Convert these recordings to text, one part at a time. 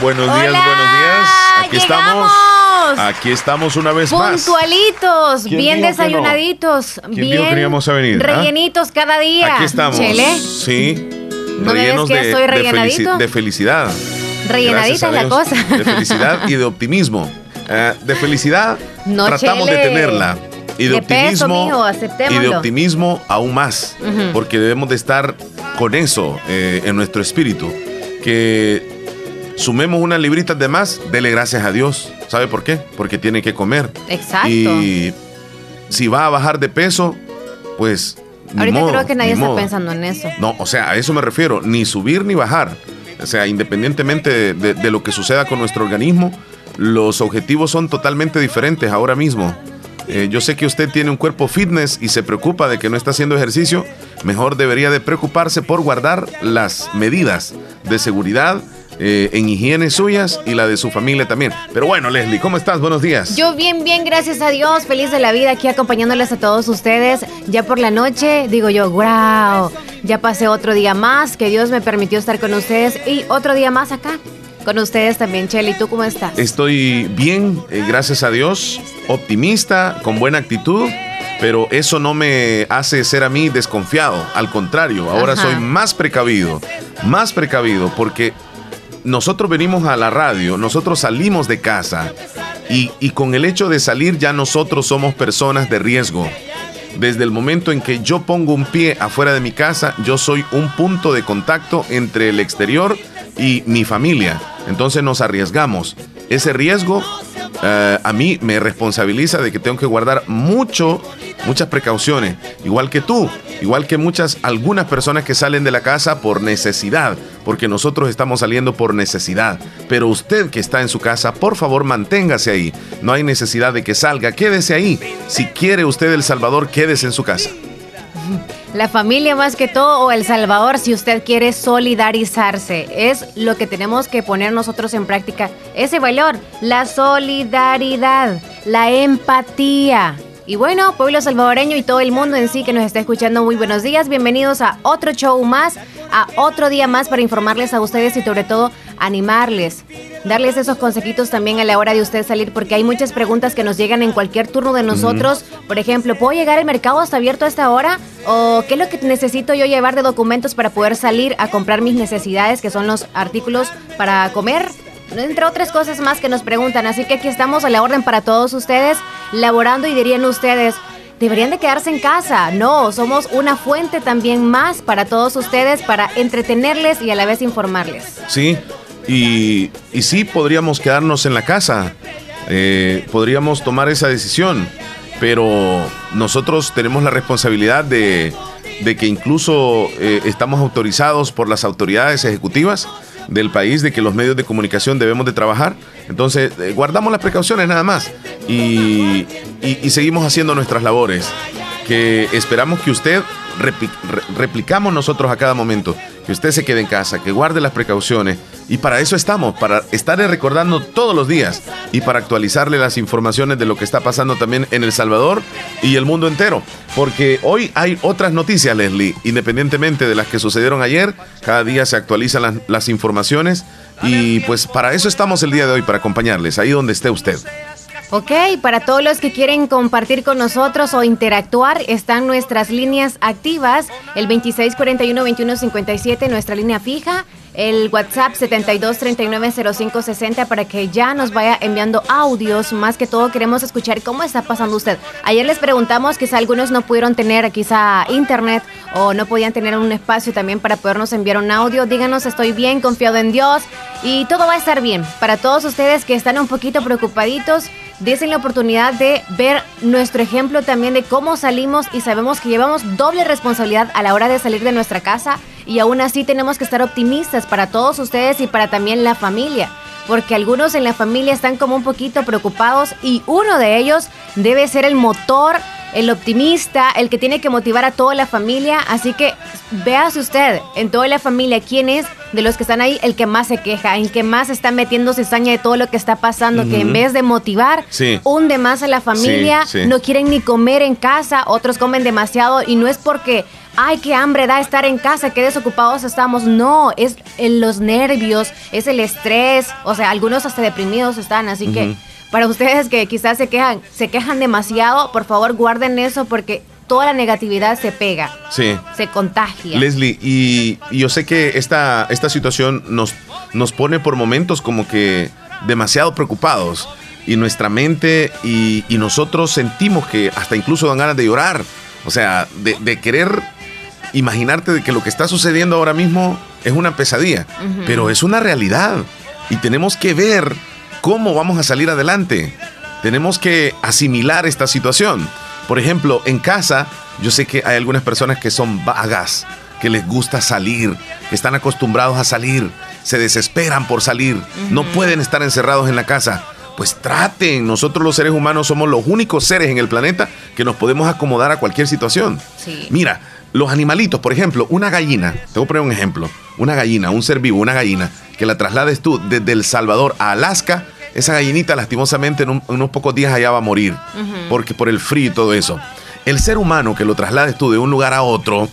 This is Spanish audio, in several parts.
Buenos días, buenos días. Aquí estamos. Aquí estamos una vez más. Puntualitos, bien desayunaditos, bien que venir, ¿ah? rellenitos cada día. Aquí estamos. Chele. Sí. ¿No rellenos de, soy rellenadito? de, felicidad. Rellenadita es la cosa. De felicidad y de optimismo. Eh, de felicidad tratamos de tenerla. Y de, optimismo. y de optimismo aún más. Porque debemos de estar con eso eh, en nuestro espíritu. Que sumemos unas libritas de más, dele gracias a Dios. ¿Sabe por qué? Porque tiene que comer. Exacto. Y si va a bajar de peso, pues. Ahorita creo que nadie está pensando en eso. No, o sea, a eso me refiero. Ni subir ni bajar. O sea, independientemente de, lo que suceda con nuestro organismo, los objetivos son totalmente diferentes ahora mismo. Eh, yo sé que usted tiene un cuerpo fitness y se preocupa de que no está haciendo ejercicio. Mejor debería de preocuparse por guardar las medidas de seguridad eh, en higiene suyas y la de su familia también. Pero bueno, Leslie, ¿cómo estás? Buenos días. Yo bien, bien, gracias a Dios. Feliz de la vida aquí acompañándoles a todos ustedes. Ya por la noche, digo yo, wow, ya pasé otro día más que Dios me permitió estar con ustedes y otro día más acá. Con ustedes también, Chely. ¿Tú cómo estás? Estoy bien, eh, gracias a Dios, optimista, con buena actitud pero eso no me hace ser a mí desconfiado. Al contrario, ahora soy más precavido, más precavido, porque nosotros venimos a la radio, nosotros salimos de casa y, con el hecho de salir ya nosotros somos personas de riesgo. Desde el momento en que yo pongo un pie afuera de mi casa, yo soy un punto de contacto entre el exterior y mi familia. Entonces nos arriesgamos. Ese riesgo eh, a mí me responsabiliza de que tengo que guardar mucho, muchas precauciones, igual que tú, igual que muchas, algunas personas que salen de la casa por necesidad, porque nosotros estamos saliendo por necesidad. Pero usted que está en su casa, por favor manténgase ahí. No hay necesidad de que salga, quédese ahí. Si quiere usted El Salvador, quédese en su casa. La familia más que todo o El Salvador si usted quiere solidarizarse. Es lo que tenemos que poner nosotros en práctica. Ese valor, la solidaridad, la empatía. Y bueno, pueblo salvadoreño y todo el mundo en sí que nos está escuchando, muy buenos días. Bienvenidos a otro show más, a otro día más para informarles a ustedes y sobre todo animarles darles esos consejitos también a la hora de usted salir, porque hay muchas preguntas que nos llegan en cualquier turno de nosotros. Por ejemplo, ¿puedo llegar al mercado hasta abierto a esta hora? ¿O qué es lo que necesito yo llevar de documentos para poder salir a comprar mis necesidades, que son los artículos para comer? Entre otras cosas más que nos preguntan. Así que aquí estamos a la orden para todos ustedes, laborando y dirían ustedes, deberían de quedarse en casa. No, somos una fuente también más para todos ustedes, para entretenerles y a la vez informarles. Sí, y, sí, podríamos quedarnos en la casa, eh, podríamos tomar esa decisión, pero nosotros tenemos la responsabilidad de, que incluso eh, estamos autorizados por las autoridades ejecutivas del país de que los medios de comunicación debemos de trabajar. Entonces, eh, guardamos las precauciones nada más y, y, seguimos haciendo nuestras labores, que esperamos que usted replicamos nosotros a cada momento que usted se quede en casa, que guarde las precauciones. Y para eso estamos, para estarle recordando todos los días y para actualizarle las informaciones de lo que está pasando también en El Salvador y el mundo entero. Porque hoy hay otras noticias, Leslie, independientemente de las que sucedieron ayer, cada día se actualizan las, las informaciones y pues para eso estamos el día de hoy, para acompañarles, ahí donde esté usted. Ok, para todos los que quieren compartir con nosotros o interactuar, están nuestras líneas activas, el 2641-2157, nuestra línea fija, el WhatsApp 72390560 para que ya nos vaya enviando audios. Más que todo queremos escuchar cómo está pasando usted. Ayer les preguntamos, quizá algunos no pudieron tener quizá internet o no podían tener un espacio también para podernos enviar un audio. Díganos, estoy bien, confiado en Dios y todo va a estar bien. Para todos ustedes que están un poquito preocupaditos, dicen la oportunidad de ver nuestro ejemplo también de cómo salimos y sabemos que llevamos doble responsabilidad a la hora de salir de nuestra casa y aún así tenemos que estar optimistas para todos ustedes y para también la familia. Porque algunos en la familia están como un poquito preocupados y uno de ellos debe ser el motor el optimista, el que tiene que motivar a toda la familia. Así que véase usted en toda la familia quién es de los que están ahí el que más se queja, en que más está metiendo cizaña de todo lo que está pasando, que en vez de motivar, hunde más a la familia, no quieren ni comer en casa, otros comen demasiado y no es porque ay, qué hambre da estar en casa, qué desocupados estamos. No, es los nervios, es el estrés, o sea, algunos hasta deprimidos están, así que para ustedes que quizás se quejan, se quejan demasiado, por favor guarden eso porque toda la negatividad se pega. Sí. Se contagia. Leslie, y, yo sé que esta, esta situación nos, nos pone por momentos como que demasiado preocupados. Y nuestra mente y, nosotros sentimos que hasta incluso dan ganas de llorar. O sea, de, querer imaginarte de que lo que está sucediendo ahora mismo es una pesadilla. Pero es una realidad. Y tenemos que ver cómo vamos a salir adelante. Tenemos que asimilar esta situación. Por ejemplo, en casa, yo sé que hay algunas personas que son vagas, que les gusta salir, que están acostumbrados a salir, se desesperan por salir, no pueden estar encerrados en la casa. Pues traten, nosotros los seres humanos somos los únicos seres en el planeta que nos podemos acomodar a cualquier situación. Mira, los animalitos, por ejemplo, una gallina, te voy a poner un ejemplo, una gallina, un ser vivo, una gallina, que la traslades tú desde El Salvador a Alaska, esa gallinita lastimosamente en, unos pocos días allá va a morir, porque por el frío y todo eso. El ser humano que lo traslades tú de un lugar a otro,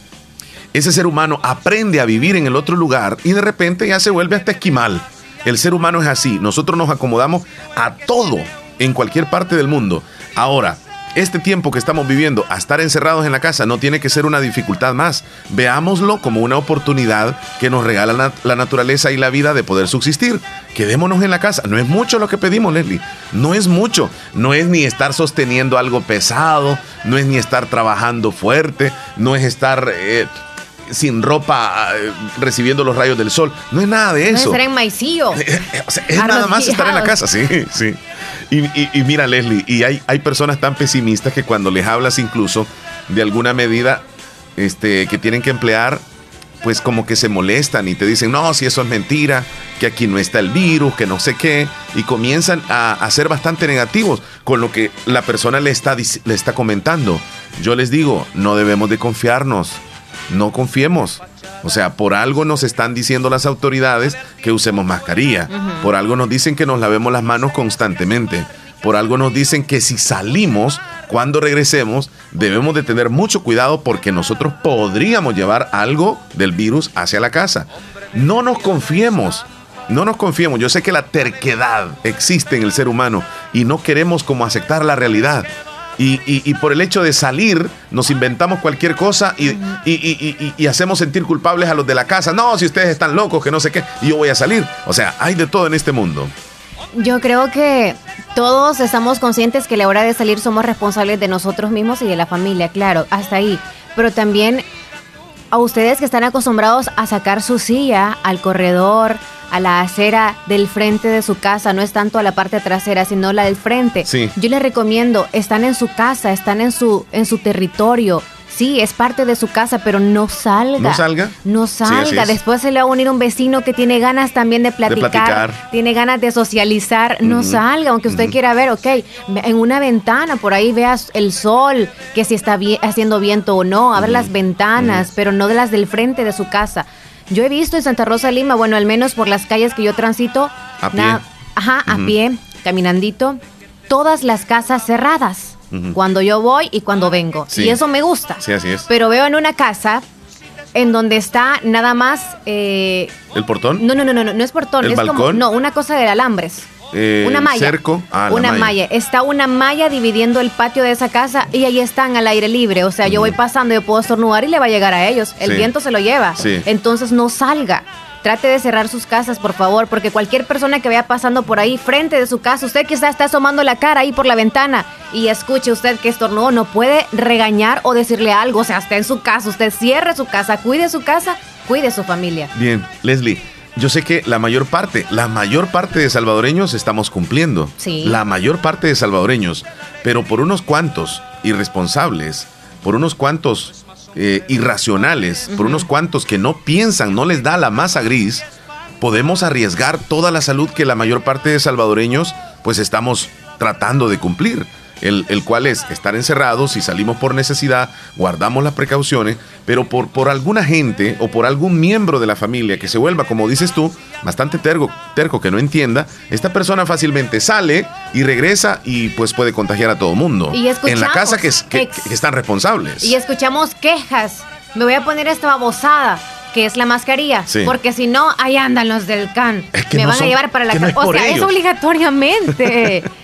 ese ser humano aprende a vivir en el otro lugar y de repente ya se vuelve hasta esquimal. El ser humano es así, nosotros nos acomodamos a todo en cualquier parte del mundo. Ahora, este tiempo que estamos viviendo a estar encerrados en la casa no tiene que ser una dificultad más. Veámoslo como una oportunidad que nos regala la, naturaleza y la vida de poder subsistir. Quedémonos en la casa. No es mucho lo que pedimos, Leslie. No es mucho. No es ni estar sosteniendo algo pesado, no es ni estar trabajando fuerte, no es estar... Eh, sin ropa eh, recibiendo los rayos del sol. No es nada de eso. No es estar en maicillo. es nada más estar en la casa, sí, sí. Y, mira, Leslie, y hay, hay personas tan pesimistas que cuando les hablas incluso de alguna medida este, que tienen que emplear, pues como que se molestan y te dicen, no, si eso es mentira, que aquí no está el virus, que no sé qué, y comienzan a, a ser bastante negativos con lo que la persona le está, le está comentando. Yo les digo, no debemos de confiarnos no confiemos. O sea, por algo nos están diciendo las autoridades que usemos mascarilla. Por algo nos dicen que nos lavemos las manos constantemente. Por algo nos dicen que si salimos, cuando regresemos, debemos de tener mucho cuidado porque nosotros podríamos llevar algo del virus hacia la casa. No nos confiemos. No nos confiemos. Yo sé que la terquedad existe en el ser humano y no queremos como aceptar la realidad. Y, por el hecho de salir, nos inventamos cualquier cosa y, y, hacemos sentir culpables a los de la casa. No, si ustedes están locos, que no sé qué, y yo voy a salir. O sea, hay de todo en este mundo. Yo creo que todos estamos conscientes que a la hora de salir somos responsables de nosotros mismos y de la familia, claro, hasta ahí. Pero también a ustedes que están acostumbrados a sacar su silla al corredor, a la acera del frente de su casa, no es tanto a la parte trasera, sino la del frente. Yo les recomiendo, están en su casa, están en su, en su territorio. Sí, es parte de su casa, pero no salga. No salga. No salga. Después se le va a unir un vecino que tiene ganas también de platicar, tiene ganas de socializar. No salga, aunque usted quiera ver, ok, en una ventana, por ahí veas el sol, que si está haciendo viento o no, abre las ventanas, pero no de las del frente de su casa. Yo he visto en Santa Rosa Lima, bueno, al menos por las calles que yo transito, a pie, ajá, a pie, caminandito, todas las casas cerradas. Cuando yo voy y cuando vengo. Y eso me gusta. Sí, así es. Pero veo en una casa en donde está nada más. Eh, ¿El portón? No, no, no, no, no, es portón. es como. No, una cosa de alambres. Eh, una malla. Cerco. Ah, una malla. Está una malla dividiendo el patio de esa casa y ahí están al aire libre. O sea, yo voy pasando, yo puedo estornudar y le va a llegar a ellos. El viento se lo lleva. Entonces no salga. Trate de cerrar sus casas, por favor, porque cualquier persona que vaya pasando por ahí, frente de su casa, usted quizá está asomando la cara ahí por la ventana y escuche usted que estornudó, no puede regañar o decirle algo. O sea, está en su casa, usted cierre su casa, cuide su casa, cuide su familia. Bien, Leslie yo sé que la mayor parte, la mayor parte de salvadoreños estamos cumpliendo. Sí. La mayor parte de salvadoreños. Pero por unos cuantos irresponsables, por unos cuantos eh, irracionales, por unos cuantos que no piensan, no les da la masa gris, podemos arriesgar toda la salud que la mayor parte de salvadoreños pues estamos tratando de cumplir. El, el, cual es estar encerrados, si salimos por necesidad, guardamos las precauciones, pero por, por alguna gente o por algún miembro de la familia que se vuelva, como dices tú, bastante terco, terco que no entienda, esta persona fácilmente sale y regresa y pues puede contagiar a todo mundo. Y en la casa que, que, que están responsables. Y escuchamos quejas. Me voy a poner esta babosada que es la mascarilla. Porque si no, ahí andan los del CAN. Me van a llevar para la casa. o sea, es obligatoriamente.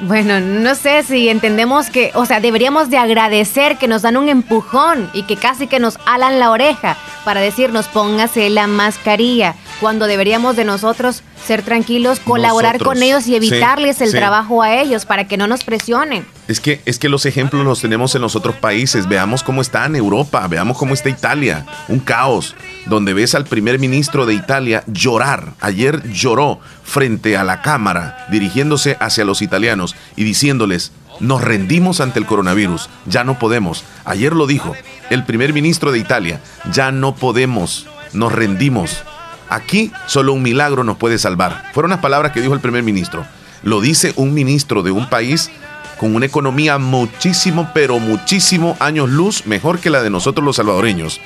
Bueno, no sé si entendemos que, o sea, deberíamos de agradecer que nos dan un empujón y que casi que nos alan la oreja para decirnos póngase la mascarilla, cuando deberíamos de nosotros ser tranquilos, colaborar con ellos y evitarles el trabajo a ellos para que no nos presionen. Es que, es que los ejemplos los tenemos en los otros países. Veamos cómo está en Europa, veamos cómo está Italia. Un caos, donde ves al primer ministro de Italia llorar. Ayer lloró frente a la cámara, dirigiéndose hacia los italianos y diciéndoles, nos rendimos ante el coronavirus, ya no podemos. Ayer lo dijo el primer ministro de Italia, ya no podemos, nos rendimos. Aquí solo un milagro nos puede salvar. Fueron las palabras que dijo el primer ministro. Lo dice un ministro de un país con una economía muchísimo, pero muchísimo años luz mejor que la de nosotros los salvadoreños.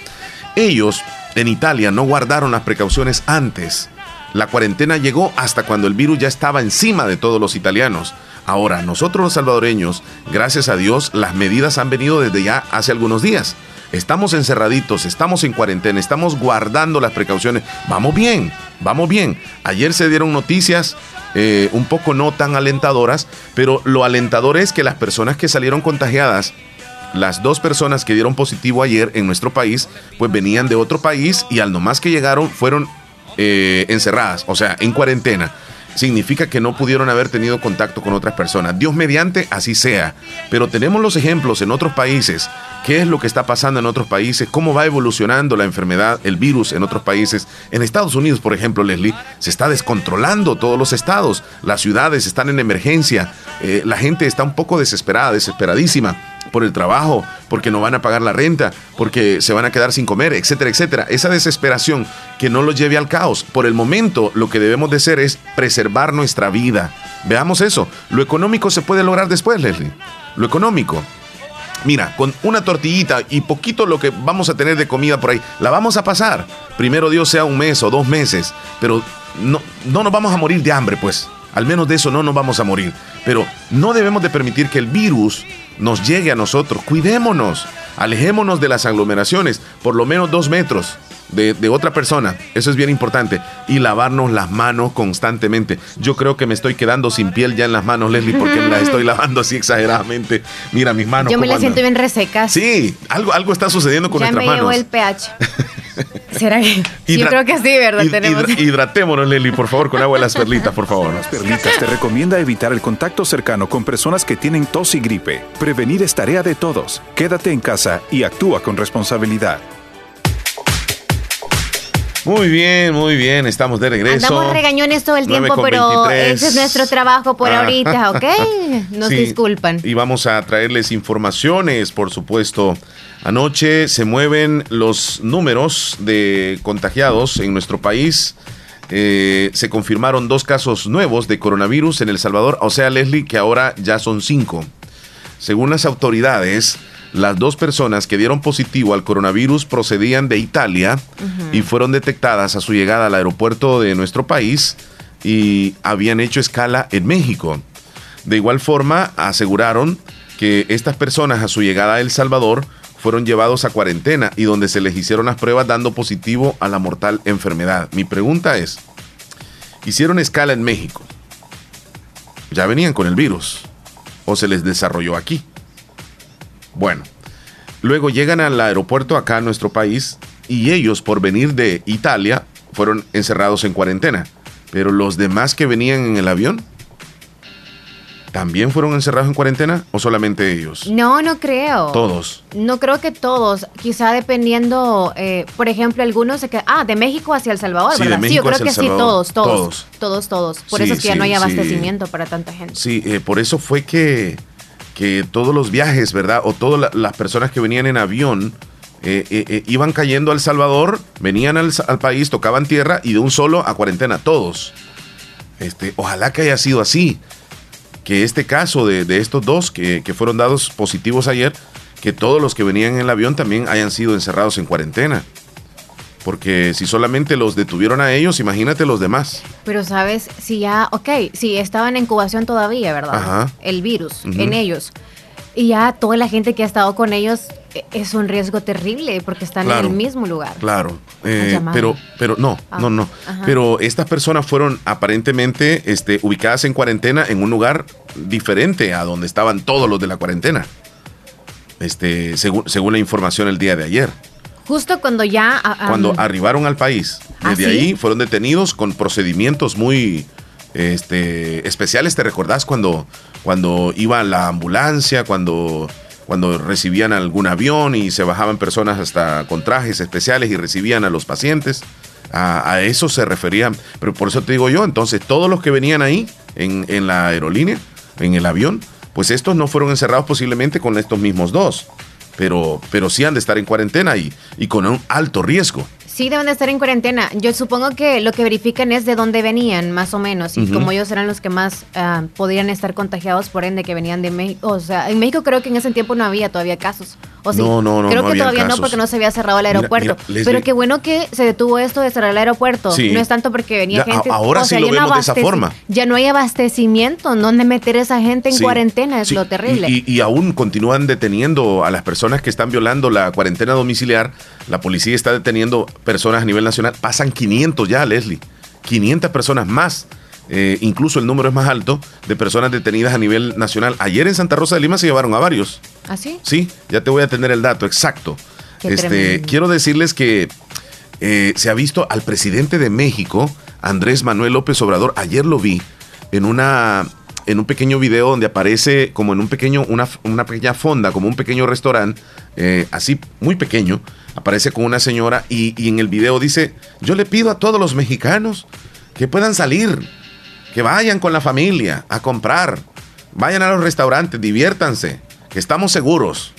Ellos en Italia no guardaron las precauciones antes. La cuarentena llegó hasta cuando el virus ya estaba encima de todos los italianos. Ahora, nosotros los salvadoreños, gracias a Dios, las medidas han venido desde ya hace algunos días. Estamos encerraditos, estamos en cuarentena, estamos guardando las precauciones. Vamos bien, vamos bien. Ayer se dieron noticias eh, un poco no tan alentadoras, pero lo alentador es que las personas que salieron contagiadas las dos personas que dieron positivo ayer en nuestro país, pues venían de otro país y al nomás que llegaron fueron eh, encerradas, o sea, en cuarentena significa que no pudieron haber tenido contacto con otras personas. Dios mediante, así sea. Pero tenemos los ejemplos en otros países. ¿Qué es lo que está pasando en otros países? ¿Cómo va evolucionando la enfermedad, el virus en otros países? En Estados Unidos, por ejemplo, Leslie, se está descontrolando todos los estados. Las ciudades están en emergencia. Eh, la gente está un poco desesperada, desesperadísima por el trabajo, porque no van a pagar la renta, porque se van a quedar sin comer, etcétera, etcétera. Esa desesperación que no los lleve al caos. Por el momento, lo que debemos de hacer es preservar nuestra vida. Veamos eso. Lo económico se puede lograr después, Leslie. Lo económico. Mira, con una tortillita y poquito lo que vamos a tener de comida por ahí, la vamos a pasar. Primero Dios sea un mes o dos meses, pero no, no nos vamos a morir de hambre, pues. Al menos de eso no nos vamos a morir. Pero no debemos de permitir que el virus nos llegue a nosotros. Cuidémonos, alejémonos de las aglomeraciones, por lo menos dos metros. De, otra persona, eso es bien importante, y lavarnos las manos constantemente. Yo creo que me estoy quedando sin piel ya en las manos, Leslie, porque me las estoy lavando así exageradamente. Mira mis manos. Yo me las siento bien resecas. Sí, algo, algo está sucediendo con ya nuestras me manos. el pH. ¿Será que? Yo creo que sí, ¿verdad? Tenemos. hidratémonos, Leslie, por favor, con agua de las perlitas, por favor. Las perlitas te recomienda evitar el contacto cercano con personas que tienen tos y gripe. Prevenir es tarea de todos. Quédate en casa y actúa con responsabilidad. Muy bien, muy bien, estamos de regreso. Andamos regañones todo el tiempo, pero ese es nuestro trabajo por ah. ahorita, ¿ok? Nos disculpan. Y vamos a traerles informaciones, por supuesto. Anoche se mueven los números de contagiados en nuestro país. Eh, se confirmaron dos casos nuevos de coronavirus en El Salvador, o sea, Leslie, que ahora ya son cinco. Según las autoridades, las dos personas que dieron positivo al coronavirus procedían de Italia y fueron detectadas a su llegada al aeropuerto de nuestro país y habían hecho escala en México. De igual forma, aseguraron que estas personas a su llegada a El Salvador fueron llevados a cuarentena y donde se les hicieron las pruebas dando positivo a la mortal enfermedad. Mi pregunta es, hicieron escala en México, ya venían con el virus o se les desarrolló aquí. Bueno, luego llegan al aeropuerto acá nuestro país y ellos por venir de Italia fueron encerrados en cuarentena. Pero los demás que venían en el avión, ¿también fueron encerrados en cuarentena o solamente ellos? No, no creo. Todos. No creo que todos. Quizá dependiendo, eh, por ejemplo, algunos se quedan. Ah, de México hacia El Salvador, ¿verdad? Sí, yo creo que sí, todos, todos. Todos, todos. Por eso es que ya no hay abastecimiento para tanta gente. Sí, eh, por eso fue que que todos los viajes, ¿verdad? O todas las personas que venían en avión eh, eh, eh, iban cayendo a El Salvador, venían al, país, tocaban tierra y de un solo a cuarentena, todos. Este, ojalá que haya sido así. que este caso de, estos dos que, que fueron dados positivos ayer, que todos los que venían en el avión también hayan sido encerrados en cuarentena. Porque si solamente los detuvieron a ellos, imagínate los demás. Pero sabes, si ya, ok, si estaban en incubación todavía, ¿verdad? Ajá. El virus en ellos. Y ya toda la gente que ha estado con ellos e, es un riesgo terrible porque están en el mismo lugar. Claro, eh, pero, pero no, ah, no, no. Pero estas personas fueron aparentemente este, ubicadas en cuarentena en un lugar diferente a donde estaban todos los de la cuarentena. Este, según, según la información el día de ayer. Justo cuando ya... cuando arribaron al país. Desde ¿Ah, ahí fueron detenidos con procedimientos muy este, especiales. ¿Te recordás cuando, cuando iba la ambulancia, cuando, cuando recibían algún avión y se bajaban personas hasta con trajes especiales y recibían a los pacientes? A, eso se referían. Pero por eso te digo yo, entonces todos los que venían ahí en, en la aerolínea, en el avión, pues estos no fueron encerrados posiblemente con estos mismos dos pero, pero sí han de estar en cuarentena y, y con un alto riesgo. Sí, deben de estar en cuarentena. Yo supongo que lo que verifican es de dónde venían, más o menos. Y como ellos eran los que más uh, podrían estar contagiados, por ende, que venían de México. O sea, en México creo que en ese tiempo no había todavía casos. ¿O sí? No, no, no. Creo que todavía no, porque no se había cerrado el aeropuerto. Pero qué bueno que se detuvo esto de cerrar el aeropuerto. No es tanto porque venía gente. Ahora sí lo vemos de esa forma. Ya no hay abastecimiento. ¿Dónde meter a esa gente en cuarentena? Es lo terrible. Y, y aún continúan deteniendo a las personas que están violando la cuarentena domiciliar. La policía está deteniendo personas a nivel nacional pasan 500 ya, Leslie. 500 personas más. Eh, incluso el número es más alto de personas detenidas a nivel nacional. Ayer en Santa Rosa de Lima se llevaron a varios. ¿Ah, sí? Sí, ya te voy a tener el dato exacto. este, quiero decirles que eh, se ha visto al presidente de México, Andrés Manuel López Obrador, ayer lo vi en una en un pequeño video donde aparece como en un pequeño, una, una pequeña fonda, como un pequeño restaurante, eh, así muy pequeño, aparece con una señora y, en el video dice, yo le pido a todos los mexicanos que puedan salir, que vayan con la familia a comprar, vayan a los restaurantes, diviértanse, que estamos seguros.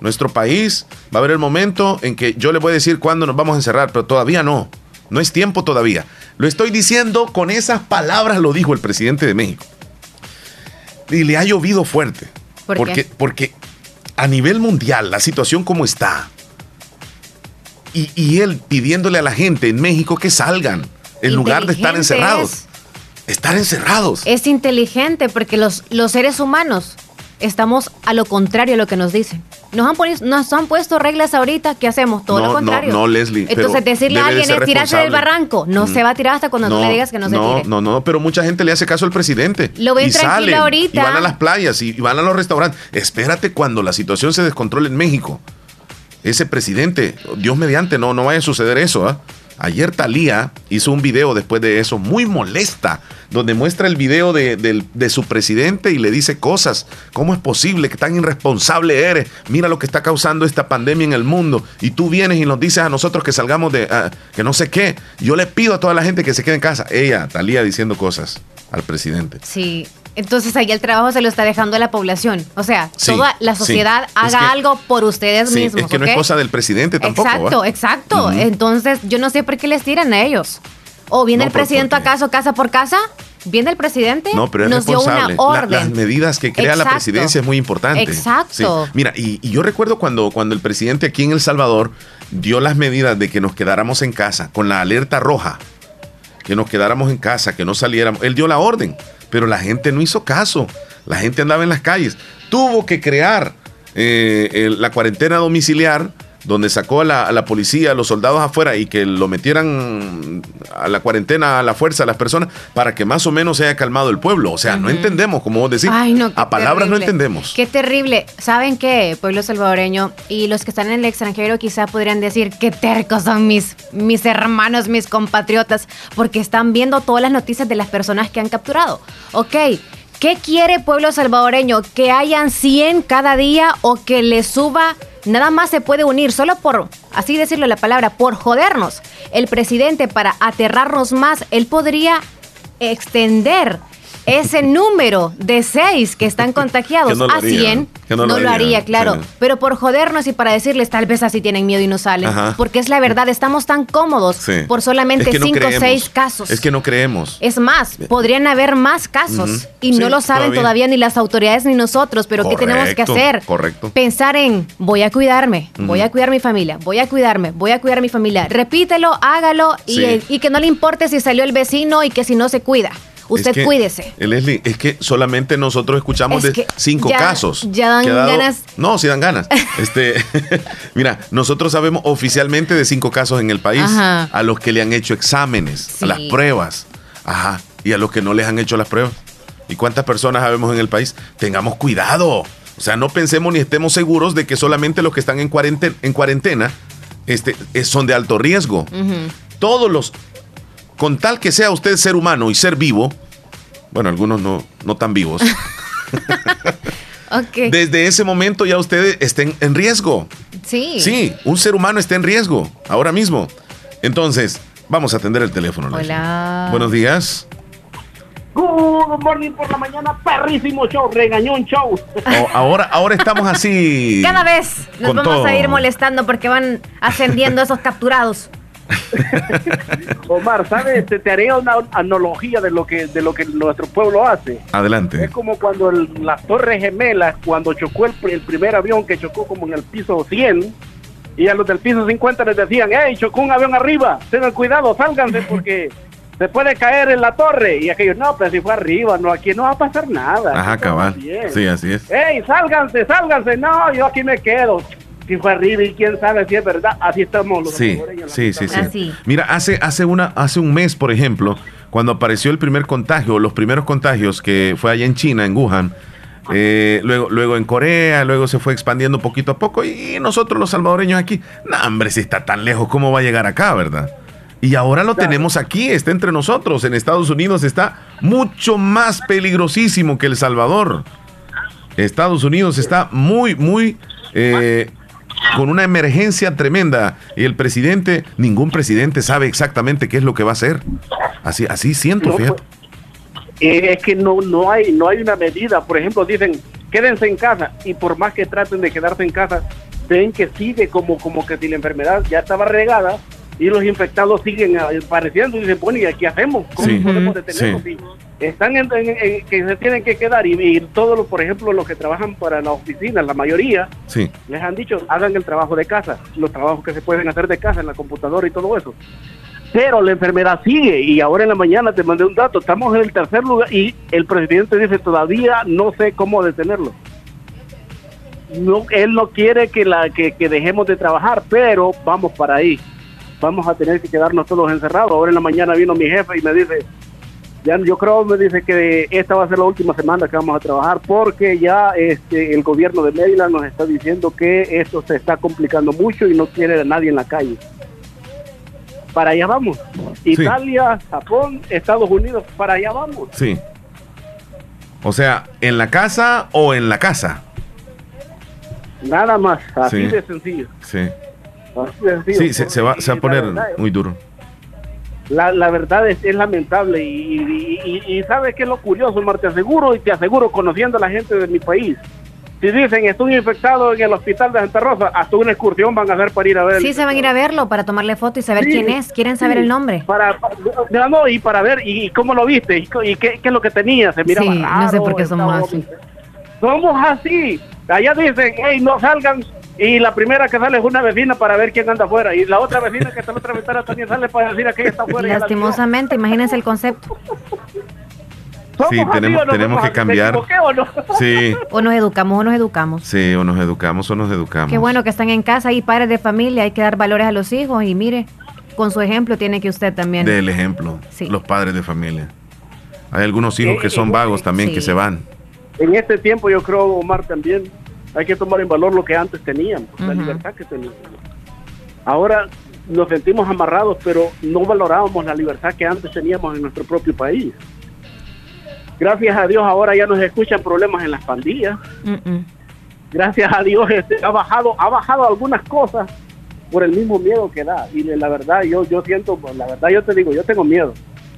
Nuestro país va a haber el momento en que yo le voy a decir cuándo nos vamos a encerrar, pero todavía no. No es tiempo todavía. Lo estoy diciendo con esas palabras, lo dijo el presidente de México. Y le ha llovido fuerte. porque, porque a nivel mundial, la situación como está, y, él pidiéndole a la gente en México que salgan en lugar de estar encerrados. Estar encerrados. Es inteligente porque los, los seres humanos estamos a lo contrario a lo que nos dicen. Nos han, nos han puesto reglas ahorita, ¿qué hacemos? Todo lo contrario. No, no, Leslie. Entonces, decirle a alguien es tirarse del barranco. No se va a tirar hasta cuando no, tú le digas que no, se tire. No, no, pero mucha gente le hace caso al presidente. Lo ven tranquilo ahorita. Y van a las playas y van a los restaurantes. Espérate cuando la situación se descontrole en México ese presidente, Dios mediante, no, no vaya a suceder eso. ¿ah? Ayer Talía hizo un video después de eso, muy molesta, donde muestra el video de, su presidente y le dice cosas. ¿Cómo es posible que tan irresponsable eres? Mira lo que está causando esta pandemia en el mundo. Y tú vienes y nos dices a nosotros que salgamos de... Ah, que no sé qué. Yo le pido a toda la gente que se quede en casa. Ella, Talía, diciendo cosas al presidente. Sí, entonces ahí el trabajo se lo está dejando a la población. O sea, toda la sociedad haga algo por ustedes mismos. Es que no es cosa del presidente tampoco. Exacto, exacto. Entonces yo no sé por qué les tiran a ellos. ¿O viene el presidente acaso casa por casa? Viene el presidente, no, pero es nos dio una orden. las medidas que crea la presidencia es muy importante. Exacto. Mira, y, y, yo recuerdo cuando, cuando el presidente aquí en El Salvador dio las medidas de que nos quedáramos en casa con la alerta roja, que nos quedáramos en casa, que no saliéramos. Él dio la orden pero la gente no hizo caso. La gente andaba en las calles. Tuvo que crear eh, la cuarentena domiciliar donde sacó a la, policía, a los soldados afuera y que lo metieran a la cuarentena a la fuerza a las personas para que más o menos se haya calmado el pueblo. O sea, no entendemos, como vos decís, a palabras no entendemos. Qué terrible. ¿Saben qué, pueblo salvadoreño? Y los que están en el extranjero quizá podrían decir, qué tercos son mis, mis hermanos, mis compatriotas, porque están viendo todas las noticias de las personas que han capturado. Ok, ¿Qué quiere pueblo salvadoreño? ¿Que hayan 100 cada día o que le suba? Nada más se puede unir, solo por, así decirlo la palabra, por jodernos. El presidente, para aterrarnos más, él podría extender ese número de 6 que están contagiados a 100 no, lo, haría, claro. Pero por jodernos y para decirles, tal vez así tienen miedo y no salen. Porque es la verdad, estamos tan cómodos por solamente cinco o seis casos. Es que no creemos. Es más, podrían haber más casos y no lo saben todavía. ni las autoridades ni nosotros. Pero ¿qué tenemos que hacer? Correcto. Pensar en, voy a cuidarme, voy a cuidar mi familia, voy a cuidarme, voy a cuidar mi familia. Repítelo, hágalo y, y que no le importe si salió el vecino y que si no se cuida. Usted cuídese. Leslie, es que solamente nosotros escuchamos de cinco casos. Ya dan ganas. No, sí dan ganas. este, mira, nosotros sabemos oficialmente de cinco casos en el país a los que le han hecho exámenes, a las pruebas. Ajá. Y a los que no les han hecho las pruebas. ¿Y cuántas personas sabemos en el país? Tengamos cuidado. O sea, no pensemos ni estemos seguros de que solamente los que están en cuarentena, en cuarentena este, son de alto riesgo. Todos los con tal que sea usted ser humano y ser vivo, bueno, algunos no, no tan vivos. Desde ese momento ya ustedes estén en riesgo. Sí. Sí, un ser humano está en riesgo ahora mismo. Entonces, vamos a atender el teléfono. Hola. Buenos días. Good morning por la mañana, perrísimo show, regañón show. Oh, ahora, ahora estamos así. Cada vez nos vamos a ir molestando porque van ascendiendo esos capturados. Omar, ¿sabes? Te, haría una analogía de lo que de lo que nuestro pueblo hace. Adelante. Es como cuando las Torres Gemelas, cuando chocó el, primer avión que chocó como en el piso 100, y a los del piso 50 les decían, hey, chocó un avión arriba, tengan cuidado, sálganse porque se puede caer en la torre. Y aquellos, no, pero si fue arriba, no, aquí no va a pasar nada. Ajá, cabal. Sí, así es. Hey, sálganse, sálganse, no, yo aquí me quedo si fue arriba y quién sabe si es verdad. Así estamos los Sí, sí, sí, sí. Mira, hace, hace, una, hace un mes, por ejemplo, cuando apareció el primer contagio, los primeros contagios que fue allá en China, en Wuhan, eh, luego, luego en Corea, luego se fue expandiendo poquito a poco y nosotros los salvadoreños aquí, no, hombre, si está tan lejos, ¿cómo va a llegar acá, verdad? Y ahora lo tenemos aquí, está entre nosotros. En Estados Unidos está mucho más peligrosísimo que El Salvador. Estados Unidos está muy, muy eh, con una emergencia tremenda y el presidente, ningún presidente sabe exactamente qué es lo que va a hacer. Así, así siento, fíjate. Pues, eh, es que no, no, hay, no hay una medida. Por ejemplo, dicen, quédense en casa y por más que traten de quedarse en casa, ven que sigue como, como que si la enfermedad ya estaba regada y los infectados siguen apareciendo y dicen, bueno, ¿y aquí hacemos? ¿Cómo podemos detenerlos? están en, que se tienen que quedar y, todos los, por ejemplo, los que trabajan para la oficina, la mayoría, sí. les han dicho, hagan el trabajo de casa, los trabajos que se pueden hacer de casa en la computadora y todo eso. Pero la enfermedad sigue y ahora en la mañana te mandé un dato, estamos en el tercer lugar y el presidente dice, todavía no sé cómo detenerlo. No, él no quiere que, la, que, que dejemos de trabajar, pero vamos para ahí. Vamos a tener que quedarnos todos encerrados. Ahora en la mañana vino mi jefe y me dice, yo creo, me dice que esta va a ser la última semana que vamos a trabajar porque ya este, el gobierno de Maryland nos está diciendo que esto se está complicando mucho y no quiere a nadie en la calle. Para allá vamos. Italia, Japón, Estados Unidos, para allá vamos. Sí. O sea, ¿en la casa o en la casa? Nada más, así de sencillo. Sí. Sí, se, va, se va a poner muy duro la, la verdad es, es lamentable y, y, sabes qué es lo curioso, Mar, te aseguro y te aseguro conociendo a la gente de mi país. Si dicen estoy infectado en el hospital de Santa Rosa, hasta una excursión van a hacer para ir a verlo. Sí, se van a ir a verlo para tomarle foto y saber quién es. Quieren saber el nombre. Para, no, y para ver y, cómo lo viste y, qué, qué, es lo que tenía. Se mira sí, no sé por qué somos así. Somos así. Allá dicen, hey, no salgan y la primera que sale es una vecina para ver quién anda afuera. Y la otra vecina que está en otra ventana también sale para decir a quién está afuera. Lastimosamente, imagínense el concepto. Sí, tenemos, tenemos que cambiar. O, no? sí. o nos educamos o nos educamos. Sí, o nos educamos o nos educamos. Qué bueno que están en casa y padres de familia, hay que dar valores a los hijos y mire, con su ejemplo tiene que usted también. Del ejemplo, sí. los padres de familia. Hay algunos hijos que son vagos también que se van. En este tiempo yo creo, Omar, también hay que tomar en valor lo que antes teníamos, la libertad que teníamos. Ahora nos sentimos amarrados, pero no valorábamos la libertad que antes teníamos en nuestro propio país. Gracias a Dios ahora ya nos escuchan problemas en las pandillas. Gracias a Dios este, ha bajado, ha bajado algunas cosas por el mismo miedo que da. Y la verdad, yo, yo siento, la verdad yo te digo, yo tengo miedo,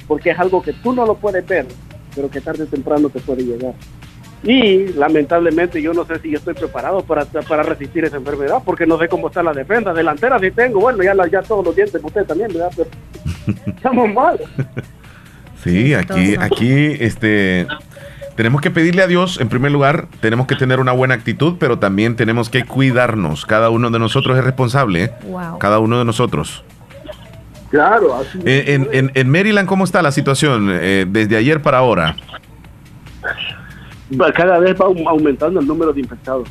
porque es algo que tú no lo puedes ver, pero que tarde o temprano te puede llegar. Y lamentablemente yo no sé si yo estoy preparado para, para resistir esa enfermedad, porque no sé cómo está la defensa. Delantera sí tengo, bueno, ya, ya todos los dientes, usted también, ¿verdad? Pero estamos mal. Sí, aquí, aquí, este, tenemos que pedirle a Dios, en primer lugar, tenemos que tener una buena actitud, pero también tenemos que cuidarnos. Cada uno de nosotros es responsable, ¿eh? cada uno de nosotros. Claro. Así en, en, en, Maryland, ¿cómo está la situación eh, desde ayer para ahora? Cada vez va aumentando el número de infectados.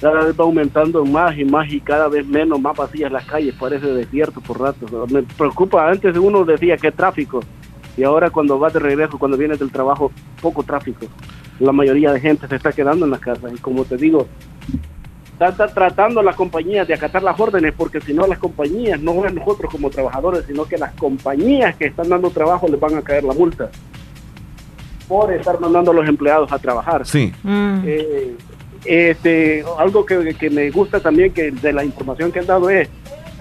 Cada vez va aumentando más y más y cada vez menos, más vacías las calles, parece desierto por rato. Me preocupa, antes uno decía que tráfico y ahora cuando vas de regreso, cuando vienes del trabajo, poco tráfico. La mayoría de gente se está quedando en las casas y como te digo, está, tratando las compañías de acatar las órdenes porque si no las compañías, no nosotros como trabajadores, sino que las compañías que están dando trabajo les van a caer la multa por estar mandando a los empleados a trabajar. Sí. Mm. Eh, este, algo que, que, me gusta también que de la información que han dado es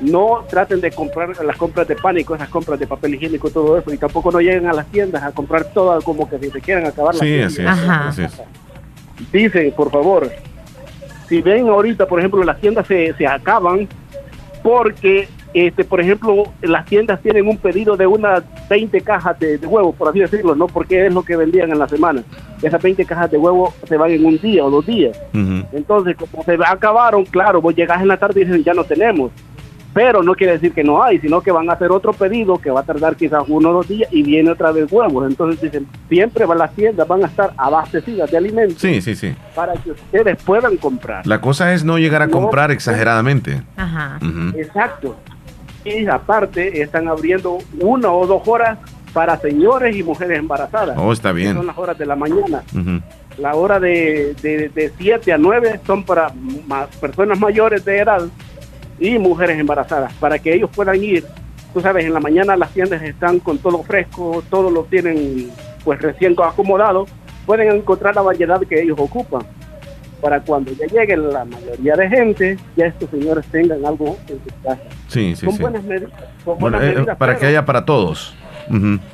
no traten de comprar las compras de pánico, esas compras de papel higiénico, todo eso, y tampoco no lleguen a las tiendas a comprar todas como que si se quieren acabar sí, las así es, Dicen, por favor, si ven ahorita, por ejemplo, las tiendas se, se acaban porque, este, por ejemplo, las tiendas tienen un pedido de unas 20 cajas de, huevos, por así decirlo, ¿no? Porque es lo que vendían en la semana. Esas 20 cajas de huevos se van en un día o dos días. Entonces, como se acabaron, claro, vos llegas en la tarde y dicen, ya no tenemos pero no quiere decir que no hay, sino que van a hacer otro pedido que va a tardar quizás uno o dos días y viene otra vez huevos. Entonces dicen, siempre van las tiendas van a estar abastecidas de alimentos. Sí, sí, sí. Para que ustedes puedan comprar. La cosa es no llegar a comprar exageradamente. Ajá. Exacto. Y aparte están abriendo una o dos horas para señores y mujeres embarazadas. Oh, está bien. Son las horas de la mañana. La hora de, de, de 7 a 9 son para más personas mayores de edad y mujeres embarazadas, para que ellos puedan ir. Tú sabes, en la mañana las tiendas están con todo fresco, todo lo tienen pues recién acomodado, pueden encontrar la variedad que ellos ocupan. Para cuando ya llegue la mayoría de gente, ya estos señores tengan algo en su casa. Sí, sí, son sí. buenas, medidas, eh, para que haya para todos.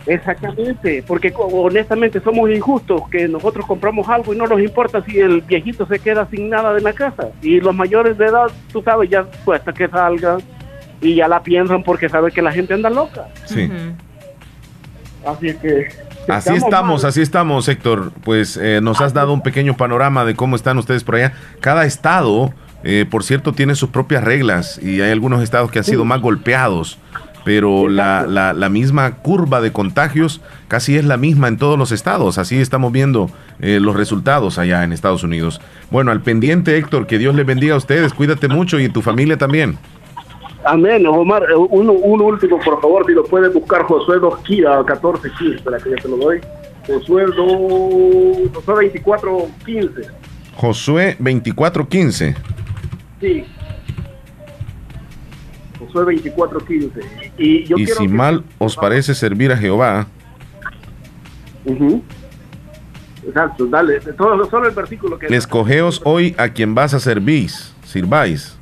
Exactamente, porque honestamente somos injustos que nosotros compramos algo y no nos importa si el viejito se queda sin nada de la casa. Y los mayores de edad, tú sabes, ya cuesta que salgan y ya la piensan porque saben que la gente anda loca. Sí. Así que... Así estamos, así estamos, Héctor. Pues eh, nos has dado un pequeño panorama de cómo están ustedes por allá. Cada estado, eh, por cierto, tiene sus propias reglas y hay algunos estados que han sido más golpeados pero la, la, misma curva de contagios casi es la misma en todos los estados. Así estamos viendo eh, los resultados allá en Estados Unidos. Bueno, al pendiente, Héctor, que Dios les bendiga a ustedes, cuídate mucho y tu familia también. Amén, Omar. Eh, uno, último, por favor, si lo puede buscar, Josué 2 14 15, para que ya te lo doy. Josué, 2, Josué 24 15. Josué 24 15. Sí. Josué 24, 15. Y, yo y si mal os parece servir a Jehová. Exacto, dale, solo, el versículo que... Escogeos hoy a quien vas a servir, sirváis,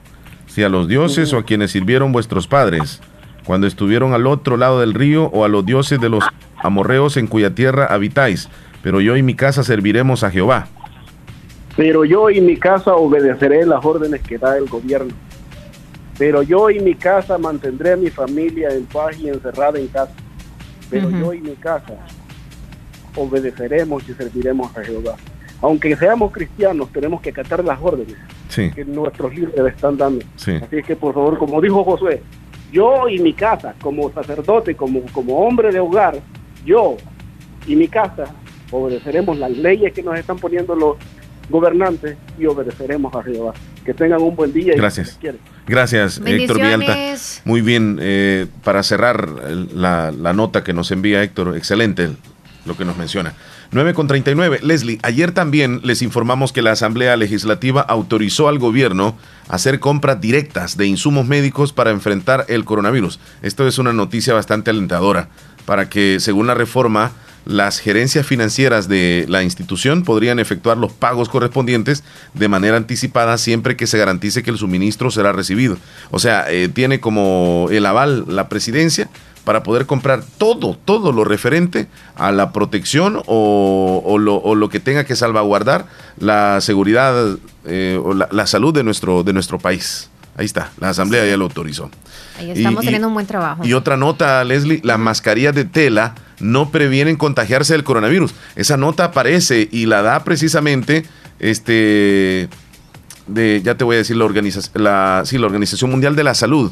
si a los dioses o a quienes sirvieron vuestros padres, cuando estuvieron al otro lado del río, o a los dioses de los amorreos en cuya tierra habitáis, pero yo y mi casa serviremos a Jehová. Pero yo y mi casa obedeceré las órdenes que da el gobierno. Pero yo y mi casa mantendré a mi familia en paz y encerrada en casa. Pero yo y mi casa obedeceremos y serviremos a Jehová. Aunque seamos cristianos, tenemos que acatar las órdenes que nuestros líderes están dando. Así es que, por favor, como dijo Josué, yo y mi casa, como sacerdote, como, como hombre de hogar, yo y mi casa obedeceremos las leyes que nos están poniendo los gobernantes y obedeceremos a Jehová. Que tengan un buen día. Gracias. Gracias, Héctor Villalta. Muy bien, eh, para cerrar la, la, nota que nos envía Héctor, excelente lo que nos menciona. 9 con 39. Leslie, ayer también les informamos que la Asamblea Legislativa autorizó al gobierno hacer compras directas de insumos médicos para enfrentar el coronavirus. Esto es una noticia bastante alentadora para que, según la reforma, las gerencias financieras de la institución podrían efectuar los pagos correspondientes de manera anticipada siempre que se garantice que el suministro será recibido. O sea, eh, tiene como el aval la presidencia para poder comprar todo, todo lo referente a la protección o, lo, que tenga que salvaguardar la seguridad eh, o la, salud de nuestro, de nuestro país. Ahí está, la Asamblea ya lo autorizó. Ahí estamos teniendo un buen trabajo. Y otra nota, Leslie, las mascarillas de tela no previenen contagiarse del coronavirus. Esa nota aparece y la da precisamente este de ya te voy a decir la organización la, sí, la Organización Mundial de la Salud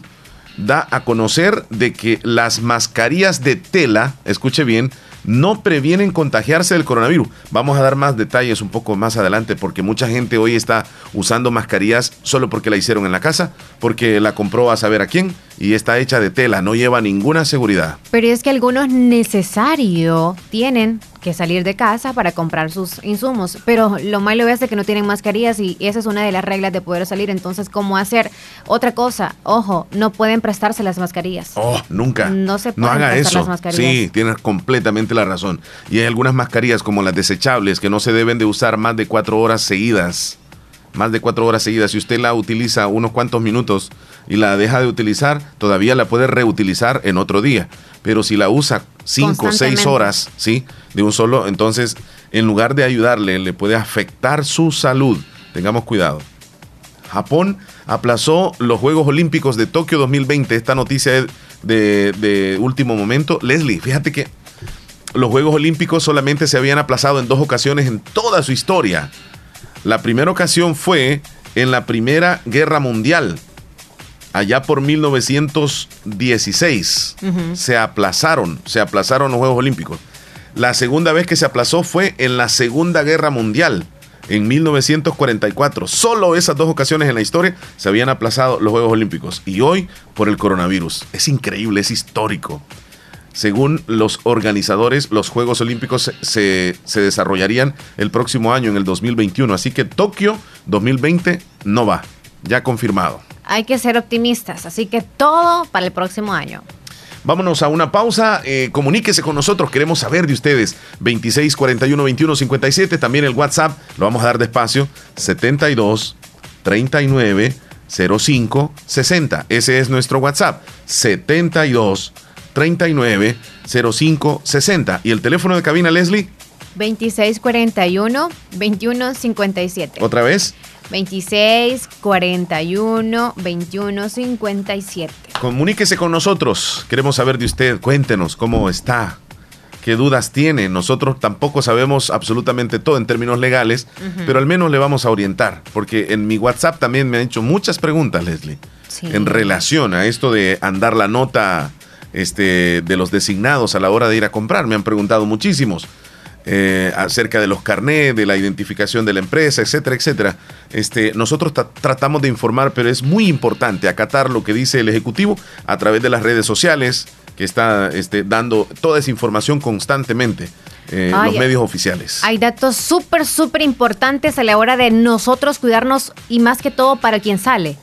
da a conocer de que las mascarillas de tela, escuche bien, no previenen contagiarse del coronavirus. Vamos a dar más detalles un poco más adelante porque mucha gente hoy está usando mascarillas solo porque la hicieron en la casa, porque la compró a saber a quién y está hecha de tela, no lleva ninguna seguridad. Pero es que algunos necesario tienen que salir de casa para comprar sus insumos. Pero lo malo es de que no tienen mascarillas y esa es una de las reglas de poder salir. Entonces, ¿cómo hacer? Otra cosa, ojo, no pueden prestarse las mascarillas. Oh, nunca. No se pueden haga eso. las mascarillas. Sí, tienes completamente la razón. Y hay algunas mascarillas como las desechables que no se deben de usar más de cuatro horas seguidas más de cuatro horas seguidas. Si usted la utiliza unos cuantos minutos y la deja de utilizar, todavía la puede reutilizar en otro día. Pero si la usa cinco o seis horas, ¿sí? De un solo, entonces, en lugar de ayudarle, le puede afectar su salud. Tengamos cuidado. Japón aplazó los Juegos Olímpicos de Tokio 2020. Esta noticia es de, de último momento. Leslie, fíjate que los Juegos Olímpicos solamente se habían aplazado en dos ocasiones en toda su historia. La primera ocasión fue en la Primera Guerra Mundial, allá por 1916. Se aplazaron, se aplazaron los Juegos Olímpicos. La segunda vez que se aplazó fue en la Segunda Guerra Mundial, en 1944. Solo esas dos ocasiones en la historia se habían aplazado los Juegos Olímpicos. Y hoy por el coronavirus. Es increíble, es histórico. Según los organizadores, los Juegos Olímpicos se, desarrollarían el próximo año, en el 2021. Así que Tokio 2020 no va, ya confirmado. Hay que ser optimistas, así que todo para el próximo año. Vámonos a una pausa. Eh, comuníquese con nosotros. Queremos saber de ustedes. 26 41 21 57. También el WhatsApp. Lo vamos a dar despacio. 72 39 05 60. Ese es nuestro WhatsApp. 72 39 05 60. ¿Y el teléfono de cabina, Leslie? 2641 2157. ¿Otra vez? 2641 2157. Comuníquese con nosotros. Queremos saber de usted. Cuéntenos cómo está. ¿Qué dudas tiene? Nosotros tampoco sabemos absolutamente todo en términos legales, pero al menos le vamos a orientar, porque en mi WhatsApp también me han hecho muchas preguntas, Leslie, en relación a esto de andar la nota este, de los designados a la hora de ir a comprar. Me han preguntado muchísimos. Eh, acerca de los carnés, de la identificación de la empresa, etcétera, etcétera. Este, nosotros tratamos de informar, pero es muy importante acatar lo que dice el Ejecutivo a través de las redes sociales, que está este, dando toda esa información constantemente. Eh, los medios oficiales. Hay datos súper, súper importantes a la hora de nosotros cuidarnos y más que todo para quien sale.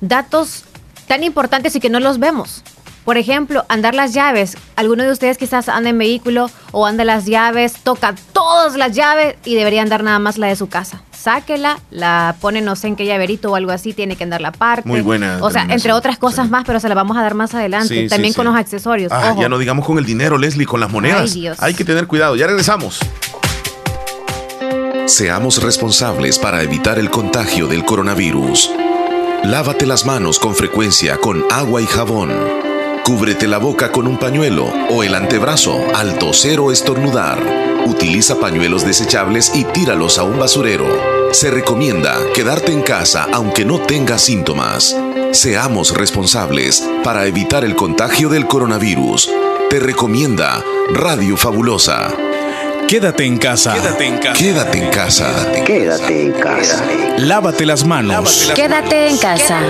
Datos tan importantes y que no los vemos. Por ejemplo, andar las llaves. Alguno de ustedes quizás anda en vehículo o anda las llaves, toca todas las llaves y debería andar nada más la de su casa. Sáquela, la pone no sé en qué llaverito o algo así, tiene que andar la parte. Muy buena. O sea, entre otras cosas más, pero se la vamos a dar más adelante. También con los accesorios. Ah, ya no digamos con el dinero, Leslie, con las monedas. Hay que tener cuidado. Ya regresamos. Seamos responsables para evitar el contagio del coronavirus. Lávate las manos con frecuencia con agua y jabón. Cúbrete la boca con un pañuelo o el antebrazo al toser o estornudar. Utiliza pañuelos desechables y tíralos a un basurero. Se recomienda quedarte en casa aunque no tengas síntomas. Seamos responsables para evitar el contagio del coronavirus. Te recomienda Radio Fabulosa. Quédate en casa. Quédate en casa. Quédate en casa. Quédate en casa. Lávate las manos. Quédate en casa.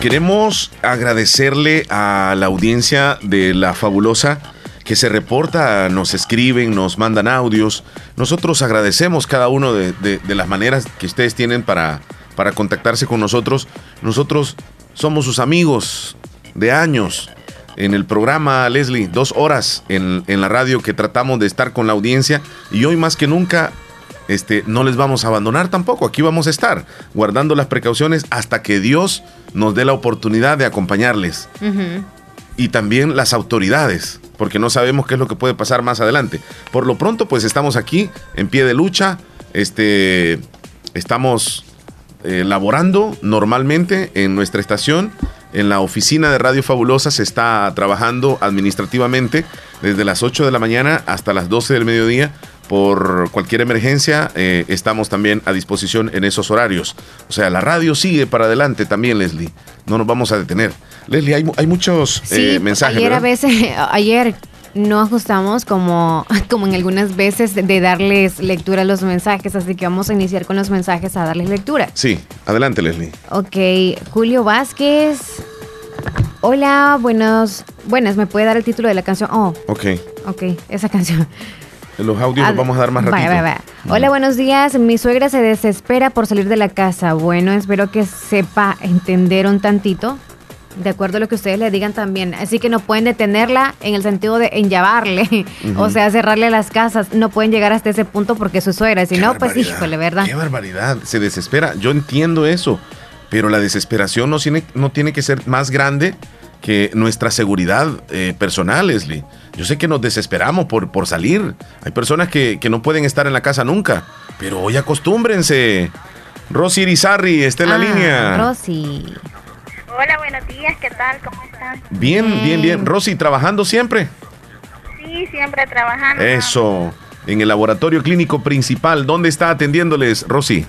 Queremos agradecerle a la audiencia de La Fabulosa que se reporta, nos escriben, nos mandan audios. Nosotros agradecemos cada uno de, las maneras que ustedes tienen para, para contactarse con nosotros. Nosotros somos sus amigos de años. En el programa, Leslie, dos horas en, en la radio que tratamos de estar con la audiencia y hoy más que nunca este, no les vamos a abandonar tampoco. Aquí vamos a estar guardando las precauciones hasta que Dios nos dé la oportunidad de acompañarles. Y también las autoridades, porque no sabemos qué es lo que puede pasar más adelante. Por lo pronto, pues estamos aquí en pie de lucha. Este, estamos eh, laborando normalmente en nuestra estación. En la oficina de Radio Fabulosa se está trabajando administrativamente desde las 8 de la mañana hasta las 12 del mediodía por cualquier emergencia, eh, estamos también a disposición en esos horarios. O sea, la radio sigue para adelante también, Leslie. No nos vamos a detener. Leslie, hay, hay muchos eh, mensajes. Ayer a veces, ayer no ajustamos como, como en algunas veces de darles lectura a los mensajes, así que vamos a iniciar con los mensajes a darles lectura. Sí, adelante Leslie. Ok, Julio Vázquez. Hola, buenos, buenas, ¿me puede dar el título de la canción? Oh. Ok. Ok, esa canción. Los audios los vamos a dar más ratito. Hola, buenos días. Mi suegra se desespera por salir de la casa. Bueno, espero que sepa entender un tantito de acuerdo a lo que ustedes le digan también. Así que no pueden detenerla en el sentido de enllavarle, o sea, cerrarle las casas. No pueden llegar hasta ese punto porque es su suegra. Si no, pues híjole, ¿verdad? Qué barbaridad. Se desespera. Yo entiendo eso, pero la desesperación no tiene, no tiene que ser más grande que nuestra seguridad eh, personal, Leslie. Yo sé que nos desesperamos por, por salir. Hay personas que, que no pueden estar en la casa nunca, pero hoy acostúmbrense. Rosy Irizarri está en la ah, línea. Rosy. Hola, buenos días, ¿qué tal? ¿Cómo están? Bien, bien, bien. Rosy, ¿trabajando siempre? Sí, siempre trabajando. Eso, en el laboratorio clínico principal. ¿Dónde está atendiéndoles, Rosy?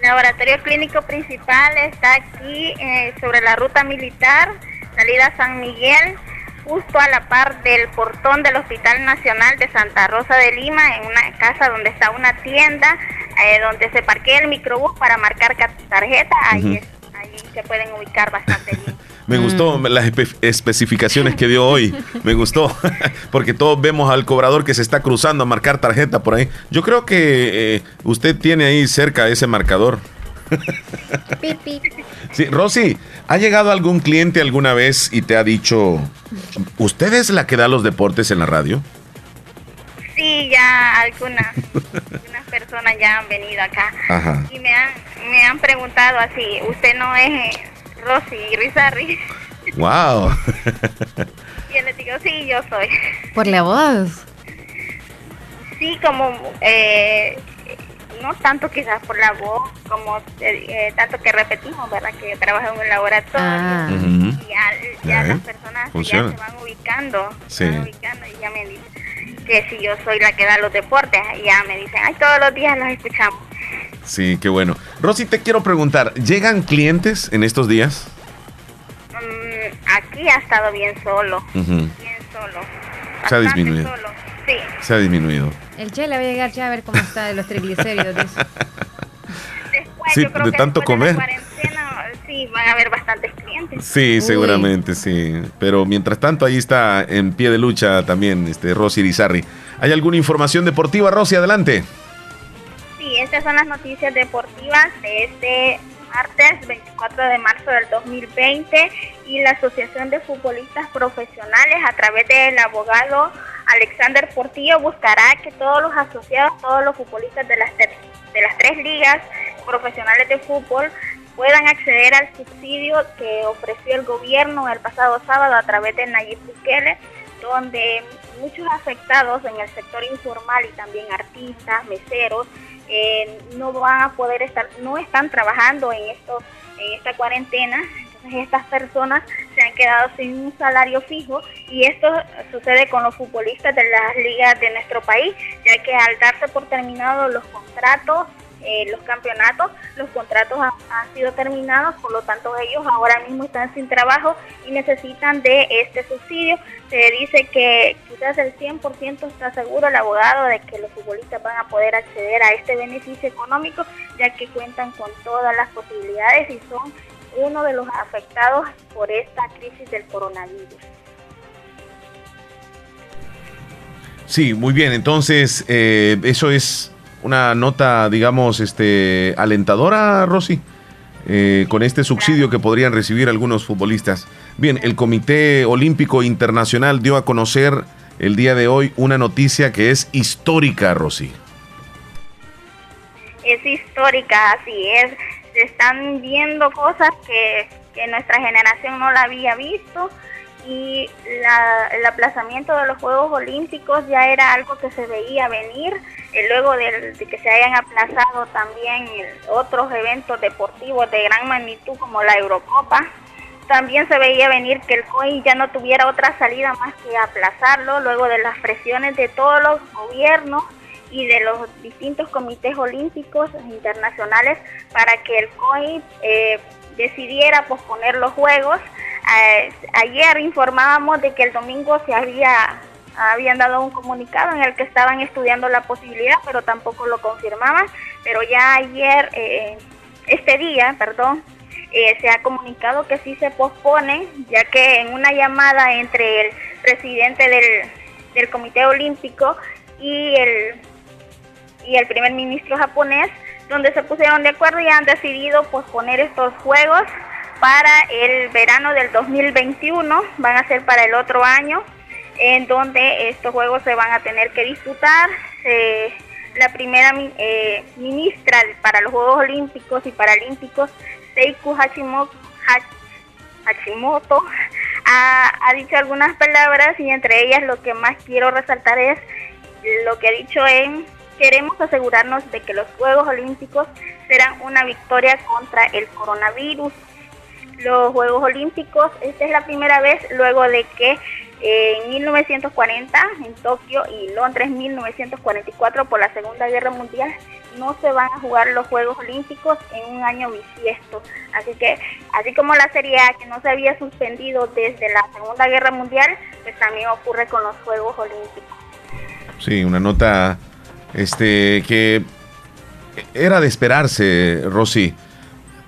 El laboratorio clínico principal está aquí eh, sobre la ruta militar, salida San Miguel, justo a la par del portón del Hospital Nacional de Santa Rosa de Lima, en una casa donde está una tienda, eh, donde se parquea el microbús para marcar tarjeta. Ahí está ahí se pueden ubicar bastante bien. Me gustó mm. las especificaciones que dio hoy. Me gustó. Porque todos vemos al cobrador que se está cruzando a marcar tarjeta por ahí. Yo creo que eh, usted tiene ahí cerca ese marcador. Sí, Rosy, ¿ha llegado algún cliente alguna vez y te ha dicho, ¿usted es la que da los deportes en la radio? Sí, ya algunas, algunas personas ya han venido acá y me han, me han preguntado así, ¿usted no es Rosy Rizarri? ¡Wow! yo digo, sí, yo soy. ¿Por la voz? Sí, como, eh, no tanto quizás por la voz, como eh, tanto que repetimos, ¿verdad? Que trabajo en un laboratorio ah. y ya, las personas ya se van ubicando, se van ubicando y ya me dicen que si yo soy la que da los deportes, ya me dicen, ay, todos los días los escuchamos. Sí, qué bueno. Rosy, te quiero preguntar, ¿llegan clientes en estos días? Mm, aquí ha estado bien solo, bien solo. Se ha disminuido. Sí. Se ha disminuido. El Che le va a llegar ya a ver cómo está de los triglicéridos. después, sí, yo creo de tanto comer. sí, van a haber bastantes clientes. Sí, seguramente, sí. Pero mientras tanto, ahí está en pie de lucha también este Rosy Irizarri. ¿Hay alguna información deportiva, Rosy? Adelante. Sí, estas son las noticias deportivas de este martes 24 de marzo del 2020 y la Asociación de Futbolistas Profesionales a través del abogado Alexander Portillo buscará que todos los asociados, todos los futbolistas de las, de las tres ligas profesionales de fútbol puedan acceder al subsidio que ofreció el gobierno el pasado sábado a través de Nayib Bukele, donde muchos afectados en el sector informal y también artistas, meseros, eh, no van a poder estar, no están trabajando en estos, en esta cuarentena. Entonces estas personas se han quedado sin un salario fijo y esto sucede con los futbolistas de las ligas de nuestro país, ya que al darse por terminados los contratos eh, los campeonatos, los contratos han, sido terminados, por lo tanto ellos ahora mismo están sin trabajo y necesitan de este subsidio. Se dice que quizás el 100% está seguro el abogado de que los futbolistas van a poder acceder a este beneficio económico, ya que cuentan con todas las posibilidades y son uno de los afectados por esta crisis del coronavirus. Sí, muy bien. Entonces, eh, eso es una nota, digamos, este, alentadora, Rosy, eh, con este subsidio que podrían recibir algunos futbolistas. Bien, el Comité Olímpico Internacional dio a conocer el día de hoy una noticia que es histórica, Rosy. es histórica, así es. Se están viendo cosas que, que nuestra generación no la había visto y el aplazamiento de los Juegos Olímpicos ya era algo que se veía venir, eh, luego de, que se hayan aplazado también otros eventos deportivos de gran magnitud como la Eurocopa, también se veía venir que el COI ya no tuviera otra salida más que aplazarlo, luego de las presiones de todos los gobiernos y de los distintos comités olímpicos internacionales para que el COI eh, decidiera posponer los Juegos ayer informábamos de que el domingo se había habían dado un comunicado en el que estaban estudiando la posibilidad, pero tampoco lo confirmaban. Pero ya ayer, eh, este día, perdón, eh, se ha comunicado que sí se pospone, ya que en una llamada entre el presidente del, del Comité Olímpico y el, y el primer ministro japonés, donde se pusieron de acuerdo y han decidido posponer estos juegos para el verano del 2021, van a ser para el otro año, en donde estos juegos se van a tener que disputar. la primera eh, ministra para los Juegos Olímpicos y Paralímpicos, Seiku Hashimoto, Hashimoto ha, ha, dicho algunas palabras y entre ellas lo que más quiero resaltar es lo que ha dicho en queremos asegurarnos de que los Juegos Olímpicos serán una victoria contra el coronavirus los Juegos Olímpicos. Esta es la primera vez luego de que eh, en 1940 en Tokio y Londres 1944 por la Segunda Guerra Mundial no se van a jugar los Juegos Olímpicos en un año bisiesto. Así que, así como la Serie A que no se había suspendido desde la Segunda Guerra Mundial, pues también ocurre con los Juegos Olímpicos. Sí, una nota este que era de esperarse, Rosy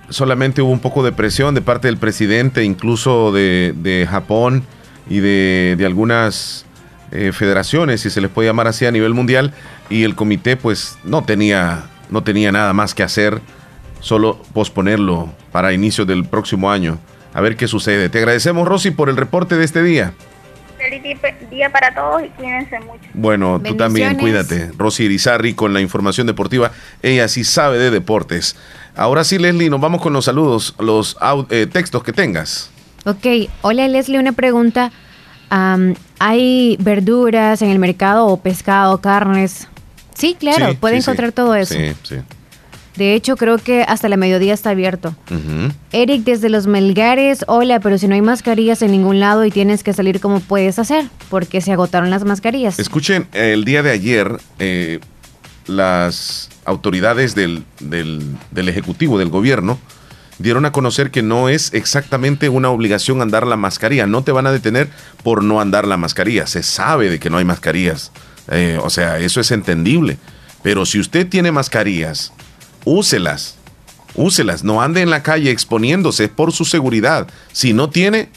solamente hubo un poco de presión de parte del presidente, incluso de, Japón y de, algunas eh, federaciones, si se les puede llamar así a nivel mundial, y el comité pues no tenía, no tenía nada más que hacer, solo posponerlo para inicio del próximo año. A ver qué sucede. Te agradecemos, Rosy, por el reporte de este día. Feliz día para todos y cuídense mucho. Bueno, tú también cuídate. Rosy Irizarri con la información deportiva. Ella sí sabe de deportes. Ahora sí, Leslie, nos vamos con los saludos, los eh, textos que tengas. Ok, hola Leslie, una pregunta. ¿Hay verduras en el mercado o pescado, carnes? Sí, claro, puede encontrar todo eso. Sí, sí. De hecho, creo que hasta la mediodía está abierto. Eric, desde los Melgares, hola, pero si no hay mascarillas en ningún lado y tienes que salir, ¿cómo puedes hacer? Porque se agotaron las mascarillas. Escuchen, el día de ayer, eh, las autoridades del, del, Ejecutivo, del gobierno, dieron a conocer que no es exactamente una obligación andar la mascarilla. No te van a detener por no andar la mascarilla. Se sabe de que no hay mascarillas. Eh, o sea, eso es entendible. Pero si usted tiene mascarillas, úselas. Úselas. No ande en la calle exponiéndose por su seguridad. Si no tiene,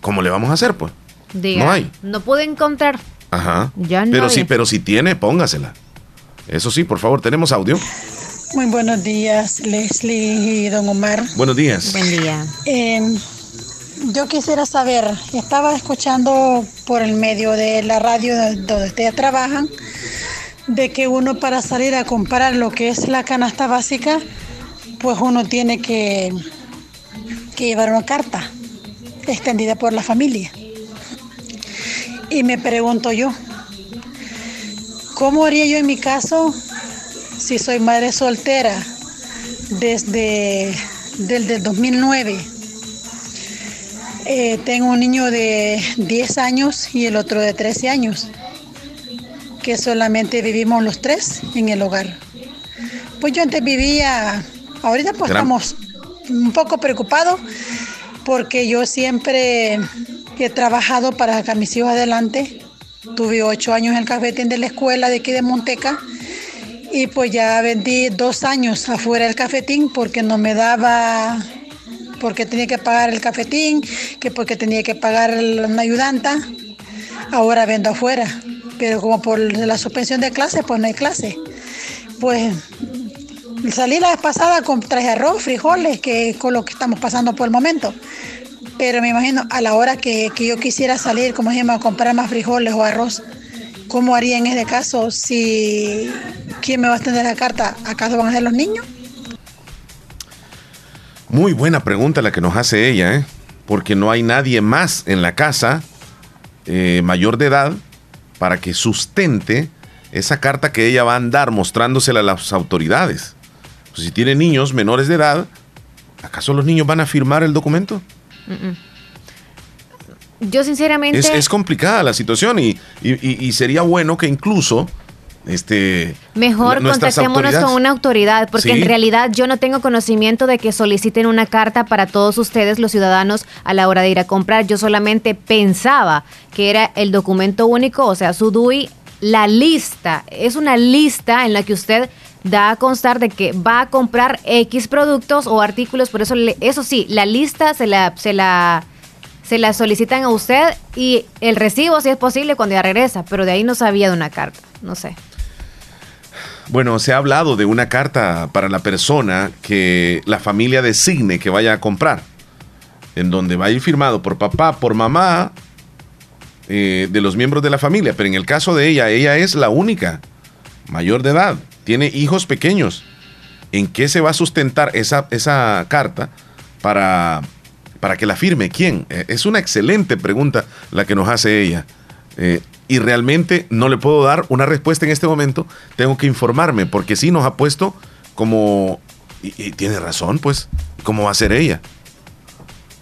¿cómo le vamos a hacer, pues? no hay. No puede encontrar. Ajá. Ya no pero sí, pero si tiene, póngasela. Eso sí, por favor, tenemos audio. Muy buenos días, Leslie y don Omar. Buenos días. Buen día. Em, yo quisiera saber, estaba escuchando por el medio de la radio donde ustedes trabajan, de que uno para salir a comprar lo que es la canasta básica, pues uno tiene que, que llevar una carta extendida por la familia. Y me pregunto yo, ¿Cómo haría yo en mi caso si soy madre soltera desde, el 2009? Eh, tengo un niño de 10 años y el otro de 13 años, que solamente vivimos los tres en el hogar. Pues yo antes vivía, ahorita pues estamos un poco preocupados porque yo siempre he trabajado para sacar a mis hijos adelante Tuve ocho años en el cafetín de la escuela de aquí de Monteca y pues ya vendí dos años afuera del cafetín porque no me daba, porque tenía que pagar el cafetín, que porque tenía que pagar una ayudanta. Ahora vendo afuera, pero como por la suspensión de clases, pues no hay clase. Pues salí la vez pasada con traje arroz, frijoles, que es con lo que estamos pasando por el momento. Pero me imagino a la hora que, yo quisiera salir, como se llama, a comprar más frijoles o arroz, ¿cómo haría en ese caso si ¿quién me va a extender la carta? ¿Acaso van a ser los niños? Muy buena pregunta la que nos hace ella, ¿eh? porque no hay nadie más en la casa eh, mayor de edad para que sustente esa carta que ella va a andar mostrándosela a las autoridades. Pues si tiene niños menores de edad, ¿acaso los niños van a firmar el documento? Yo sinceramente... Es, complicada la situación y, y sería bueno que incluso este, Mejor contactémonos con una autoridad, porque en realidad yo no tengo conocimiento de que soliciten una carta para todos ustedes, los ciudadanos, a la hora de ir a comprar. Yo solamente pensaba que era el documento único, o sea, su DUI, la lista. Es una lista en la que usted da a constar de que va a comprar X productos o artículos, por eso, eso sí, la lista se la, se la se la solicitan a usted y el recibo, si es posible, cuando ya regresa, pero de ahí no sabía de una carta, no sé. Bueno, se ha hablado de una carta para la persona que la familia designe que vaya a comprar, en donde va a ir firmado por papá, por mamá, eh, de los miembros de la familia. Pero en el caso de ella, ella es la única mayor de edad, tiene hijos pequeños. ¿En qué se va a sustentar esa, esa carta para, para que la firme? ¿Quién? Eh, es una excelente pregunta la que nos hace ella. Eh, y realmente no le puedo dar una respuesta en este momento. Tengo que informarme porque sí nos ha puesto como... Y, tiene razón, pues. ¿Cómo va a ser ella?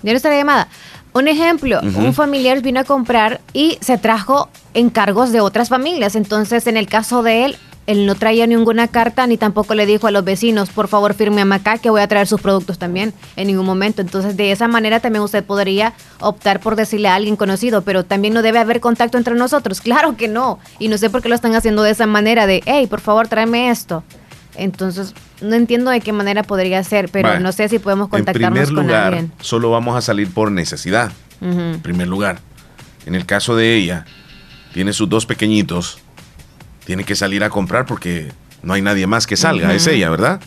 Está la llamada. Un ejemplo, un familiar vino a comprar y se trajo encargos de otras familias. Entonces, en el caso de él, él no traía ninguna carta ni tampoco le dijo a los vecinos, por favor firme a acá que voy a traer sus productos también en ningún momento. Entonces de esa manera también usted podría optar por decirle a alguien conocido, pero también no debe haber contacto entre nosotros. Claro que no. Y no sé por qué lo están haciendo de esa manera de, hey, por favor tráeme esto. Entonces no entiendo de qué manera podría ser, pero no sé si podemos contactarnos con alguien. Solo vamos a salir por necesidad. En primer lugar. En el caso de ella, tiene sus dos pequeñitos tiene que salir a comprar porque no hay nadie más que salga, es ella, ¿verdad?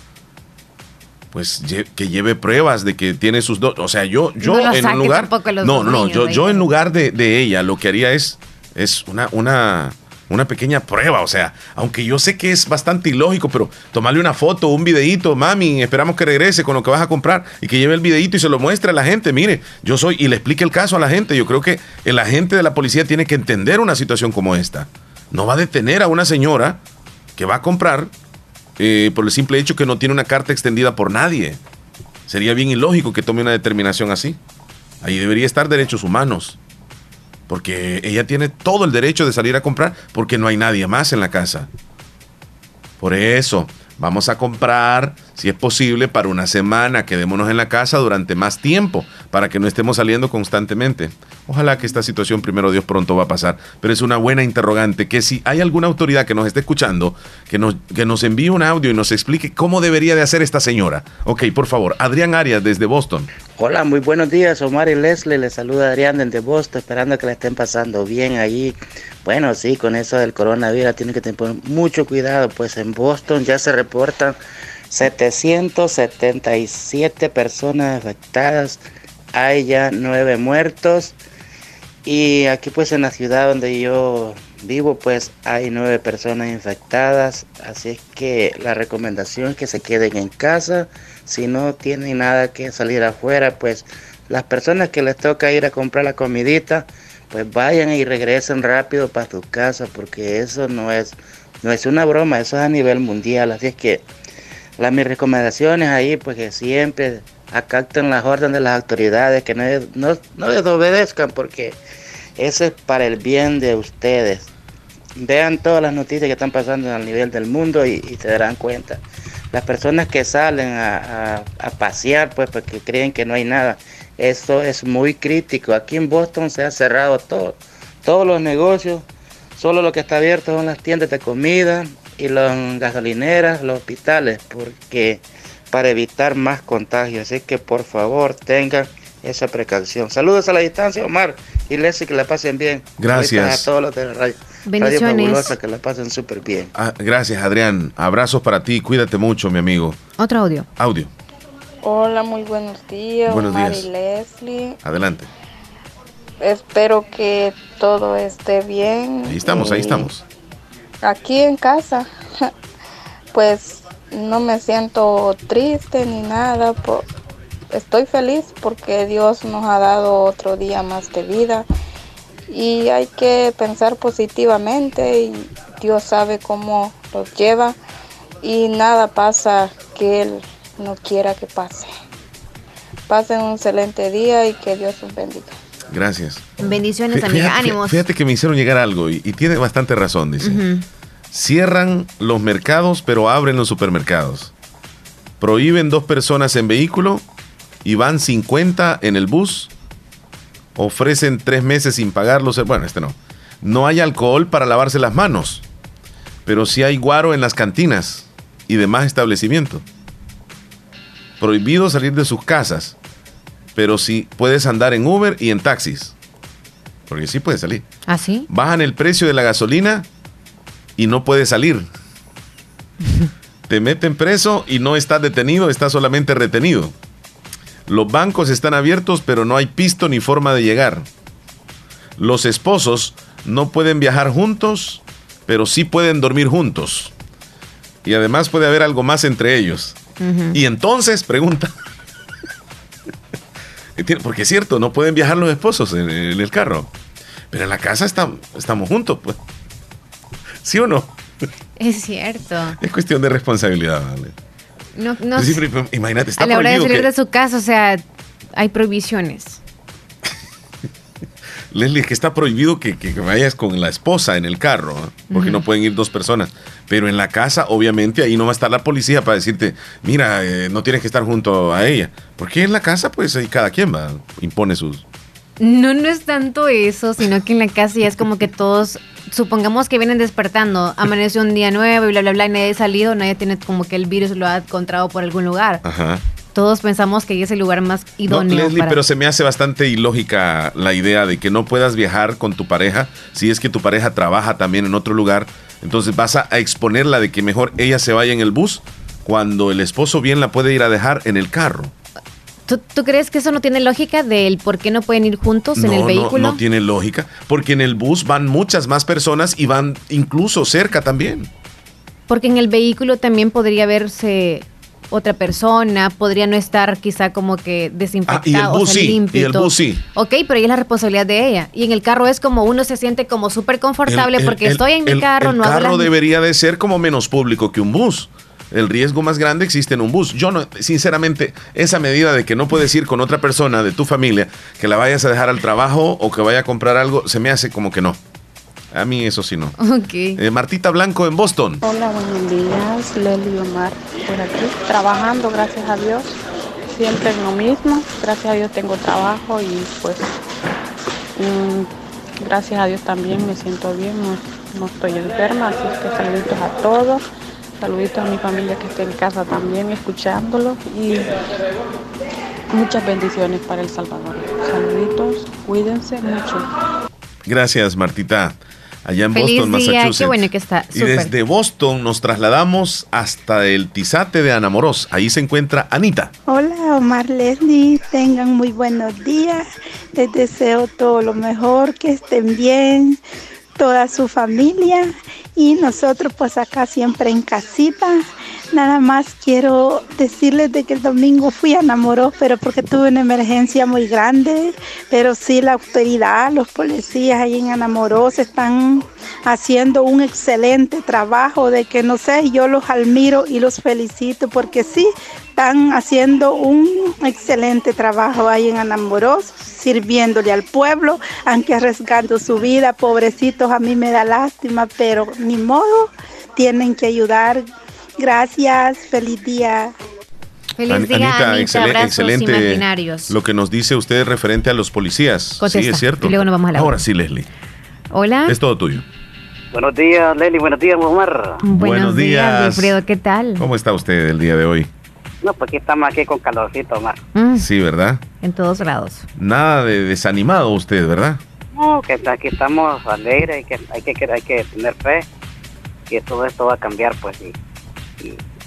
Pues que lleve pruebas de que tiene sus dos, o sea, yo yo en un lugar No, no, yo yo en lugar de, de, ella lo que haría es es una una una pequeña prueba, o sea, aunque yo sé que es bastante ilógico, pero tomarle una foto, un videíto, mami, esperamos que regrese con lo que vas a comprar y que lleve el videíto y se lo muestre a la gente, mire, yo soy, y le explique el caso a la gente, yo creo que el agente de la policía tiene que entender una situación como esta no va a detener a una señora que va a comprar eh, por el simple hecho que no tiene una carta extendida por nadie. Sería bien ilógico que tome una determinación así. Ahí debería estar derechos humanos. Porque ella tiene todo el derecho de salir a comprar porque no hay nadie más en la casa. Por eso, Vamos a comprar, si es posible, para una semana. Quedémonos en la casa durante más tiempo para que no estemos saliendo constantemente. Ojalá que esta situación, primero Dios, pronto va a pasar. Pero es una buena interrogante que si hay alguna autoridad que nos esté escuchando, que nos, que nos envíe un audio y nos explique cómo debería de hacer esta señora. Ok, por favor, Adrián Arias desde Boston. Hola, muy buenos días, Omar y Leslie. Les saluda Adrián desde Boston, esperando que la estén pasando bien allí. Bueno, sí, con eso del coronavirus tienen que tener mucho cuidado, pues en Boston ya se reportan 777 personas afectadas, hay ya nueve muertos. Y aquí pues en la ciudad donde yo vivo pues hay nueve personas infectadas, así es que la recomendación es que se queden en casa. Si no tienen nada que salir afuera, pues las personas que les toca ir a comprar la comidita, pues vayan y regresen rápido para su casa, porque eso no es, no es una broma, eso es a nivel mundial. Así es que las mis recomendaciones ahí, pues que siempre acacten las órdenes de las autoridades, que no, no, no desobedezcan, porque eso es para el bien de ustedes. Vean todas las noticias que están pasando a nivel del mundo y, y se darán cuenta las personas que salen a, pasear, pues porque creen que no hay nada, eso es muy crítico. Aquí en Boston se ha cerrado todo, todos los negocios, solo lo que está abierto son las tiendas de comida y las gasolineras, los hospitales, porque para evitar más contagios. Así que por favor tengan esa precaución. Saludos a la distancia, Omar y Leslie, que la pasen bien. Gracias. A todos los de la radio. Bendiciones. que la pasen súper bien. Ah, gracias, Adrián. Abrazos para ti. Cuídate mucho, mi amigo. Otro audio. Audio. Hola, muy buenos días. Buenos días. Leslie. Adelante. Espero que todo esté bien. Ahí estamos, ahí estamos. Aquí en casa. pues no me siento triste ni nada. estoy feliz porque Dios nos ha dado otro día más de vida y hay que pensar positivamente y Dios sabe cómo los lleva y nada pasa que Él no quiera que pase. Pasen un excelente día y que Dios los bendiga. Gracias. Bendiciones, amiga. Ánimos. Fíjate que me hicieron llegar algo y, tiene bastante razón, dice. Cierran los mercados, pero abren los supermercados. Prohíben dos personas en vehículo y van 50 en el bus. Ofrecen tres meses sin pagarlos. Bueno, este no. No hay alcohol para lavarse las manos, pero sí hay guaro en las cantinas y demás establecimientos. Prohibido salir de sus casas, pero sí puedes andar en Uber y en taxis. Porque sí puedes salir. ¿Ah, sí? Bajan el precio de la gasolina y no puedes salir. Te meten preso y no estás detenido, estás solamente retenido. Los bancos están abiertos, pero no hay pisto ni forma de llegar. Los esposos no pueden viajar juntos, pero sí pueden dormir juntos. Y además puede haber algo más entre ellos. Y entonces, pregunta. Porque es cierto, no pueden viajar los esposos en, el carro. Pero en la casa estamos juntos, pues. ¿Sí o no? Es cierto. Es cuestión de responsabilidad, No, no, imagínate, está A la hora de salir de su casa, o sea, hay prohibiciones. Leslie, es que está prohibido que, vayas con la esposa en el carro, porque no pueden ir dos personas. Pero en la casa, obviamente, ahí no va a estar la policía para decirte, mira, eh, no tienes que estar junto a ella. Porque en la casa, pues ahí cada quien va, impone sus... No, no es tanto eso, sino que en la casa ya es como que todos, supongamos que vienen despertando, amaneció un día nuevo y bla, bla, bla, y nadie ha salido, nadie tiene como que el virus lo ha encontrado por algún lugar. Ajá todos pensamos que es el lugar más idóneo. No, Leslie, pero se me hace bastante ilógica la idea de que no puedas viajar con tu pareja si es que tu pareja trabaja también en otro lugar. Entonces vas a exponerla de que mejor ella se vaya en el bus cuando el esposo bien la puede ir a dejar en el carro. ¿Tú, crees que eso no tiene lógica del por qué no pueden ir juntos en el vehículo? No, no tiene lógica, porque en el bus van muchas más personas y van incluso cerca también. Porque en el vehículo también podría verse otra persona, podría no estar quizá como que desinfectado, ah, y el bus limpio. Y el bus sí. Ok, pero ahí es la responsabilidad de ella. Y en el carro es como uno se siente como súper confortable porque estoy en mi carro, no El carro debería de ser como menos público que un bus. El riesgo más grande existe en un bus. Yo no, sinceramente, esa medida de que no puedes ir con otra persona de tu familia, que la vayas a dejar al trabajo o que vaya a comprar algo, se me hace como que no. A mí eso sí no. Ok. Eh, Martita Blanco en Boston. Hola, buenos días. Leli Omar por aquí. Trabajando, gracias a Dios. Siempre en lo mismo. Gracias a Dios tengo trabajo y pues mm, gracias a Dios también me siento bien. No, estoy enferma, así que saluditos a todos. Saluditos a mi familia que está en casa también escuchándolo y muchas bendiciones para El Salvador. Saluditos, cuídense mucho. Gracias, Martita allá en Boston, Massachusetts. Qué bueno que está. Y desde Boston nos trasladamos hasta el Tizate de Anamoros. Ahí se encuentra Anita. Hola, Omar Leslie. Tengan muy buenos días. Les deseo todo lo mejor, que estén bien, toda su familia. Y nosotros, pues acá siempre en casita Nada más quiero decirles de que el domingo fui a Namoró, pero porque tuve una emergencia muy grande, pero sí la autoridad, los policías ahí en Anamoró se están haciendo un excelente trabajo de que no sé, yo los admiro y los felicito porque sí están haciendo un excelente trabajo ahí en Anamoros, sirviéndole al pueblo, aunque arriesgando su vida, pobrecitos, a mí me da lástima, pero ni modo, tienen que ayudar Gracias, feliz día. Feliz día, Anita, excelente lo que nos dice usted referente a los policías. Sí, es cierto. Y luego nos vamos a la Ahora sí, Leslie. Hola. Es todo tuyo. Buenos días, Leslie. Buenos días, Omar. Buenos, días, Alfredo. ¿Qué tal? ¿Cómo está usted el día de hoy? No, pues aquí estamos aquí con calorcito, Omar. Mm. Sí, ¿verdad? En todos lados. Nada de desanimado usted, ¿verdad? No, que aquí estamos alegres y que hay que, hay que tener fe que todo esto va a cambiar, pues, y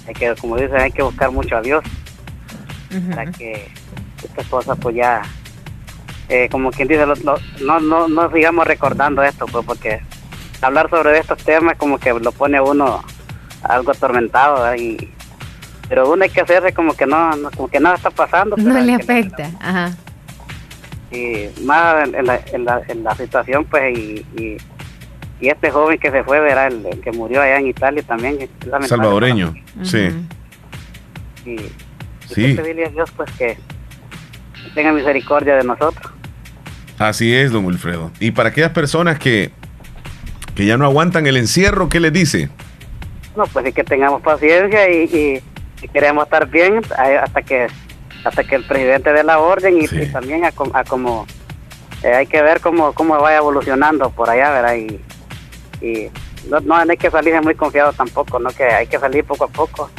hay que, como dicen, hay que buscar mucho a Dios para que estas cosas pues ya, eh, como quien dice, no, no, no sigamos recordando esto, pues porque hablar sobre estos temas como que lo pone uno algo atormentado, y, pero uno hay que hacerse como que no, como que nada está pasando. No le afecta, ajá. Y más en, la, en, la, en la situación, pues, y, y, este joven que se fue, verá, el, que murió allá en Italia también. Salvadoreño, sí. Y, sí. pedirle a Dios, pues, que tenga misericordia de nosotros. Así es, don Wilfredo. Y para aquellas personas que, que ya no aguantan el encierro, ¿qué les dice? No, pues es que tengamos paciencia y, queremos estar bien hasta que hasta que el presidente dé la orden y, también a, como eh, hay que ver cómo, cómo vaya evolucionando por allá, ¿verdad? Y, y no, no, hay que salir muy confiado tampoco, no que hay que salir poco a poco,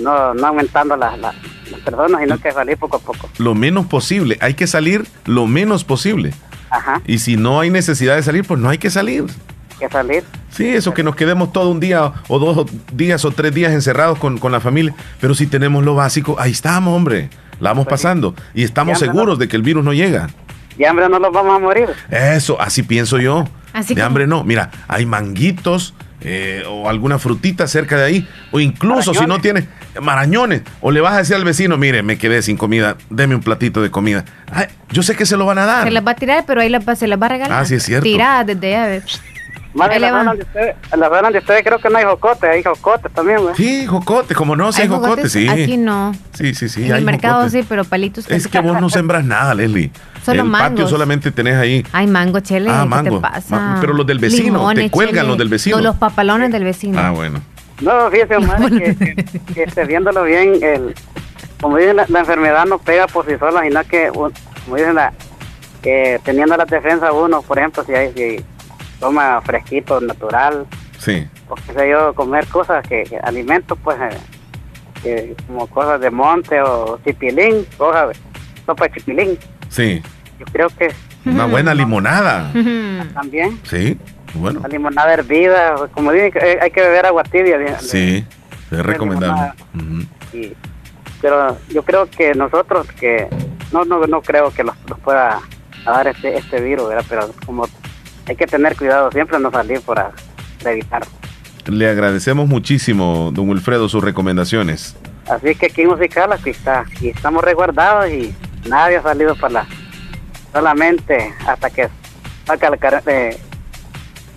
no, no aumentando las personas, sino que salir poco a poco. Lo menos posible, hay que salir lo menos posible. Ajá. Y si no hay necesidad de salir, pues no hay que salir. Que salir. Sí, eso que nos quedemos todo un día o dos días o tres días encerrados con, la familia, pero si tenemos lo básico, ahí estamos, hombre. La vamos pues pasando y estamos seguros de que el virus no llega. De hambre no nos vamos a morir. Eso, así pienso yo. Así de hambre no. Mira, hay manguitos, eh, o alguna frutita cerca de ahí, o incluso si no tiene marañones, o le vas a decir al vecino, mire, me quedé sin comida, deme un platito de comida. yo sé que se lo van a dar. Se las va a tirar, pero ahí se las va a regalar. Ah, sí, es cierto. Tiradas desde ya. Madre, la zona, de ustedes, la zona de ustedes creo que no hay jocote, hay jocote también, güey. Sí, jocote, como no, sí hay, jocote, sí. Aquí no. Sí, sí, sí. En el mercado sí, pero palitos. Es que vos no sembras nada, Leslie. Solo el patio solamente tenés ahí. Hay mango, chele. Ah, mango. ¿Qué te pasa? pero los del vecino, te cuelgan los del vecino. los papalones del vecino. Ah, bueno. No, fíjese, Omar, que, que, viéndolo bien, el, como dicen, la, enfermedad no pega por sí sola, sino que, como dicen, la, que teniendo la defensa uno, por ejemplo, si hay, si toma fresquito, natural. Sí. O qué sé yo, comer cosas que, alimentos, pues, eh, como cosas de monte o chipilín, cosas, sopa de chipilín. Sí. Yo creo que... Una buena limonada. También. Sí, bueno. La limonada hervida, como dicen, eh, hay que beber agua tibia. Sí, es recomendable. pero yo creo que nosotros, que no no, no creo que nos, pueda dar este, este virus, ¿verdad? pero como hay que tener cuidado siempre no salir para, evitar. Le agradecemos muchísimo, don Wilfredo, sus recomendaciones. Así que aquí en Musical, aquí está, y estamos resguardados y nadie ha salido para la... Solamente hasta que saca la eh,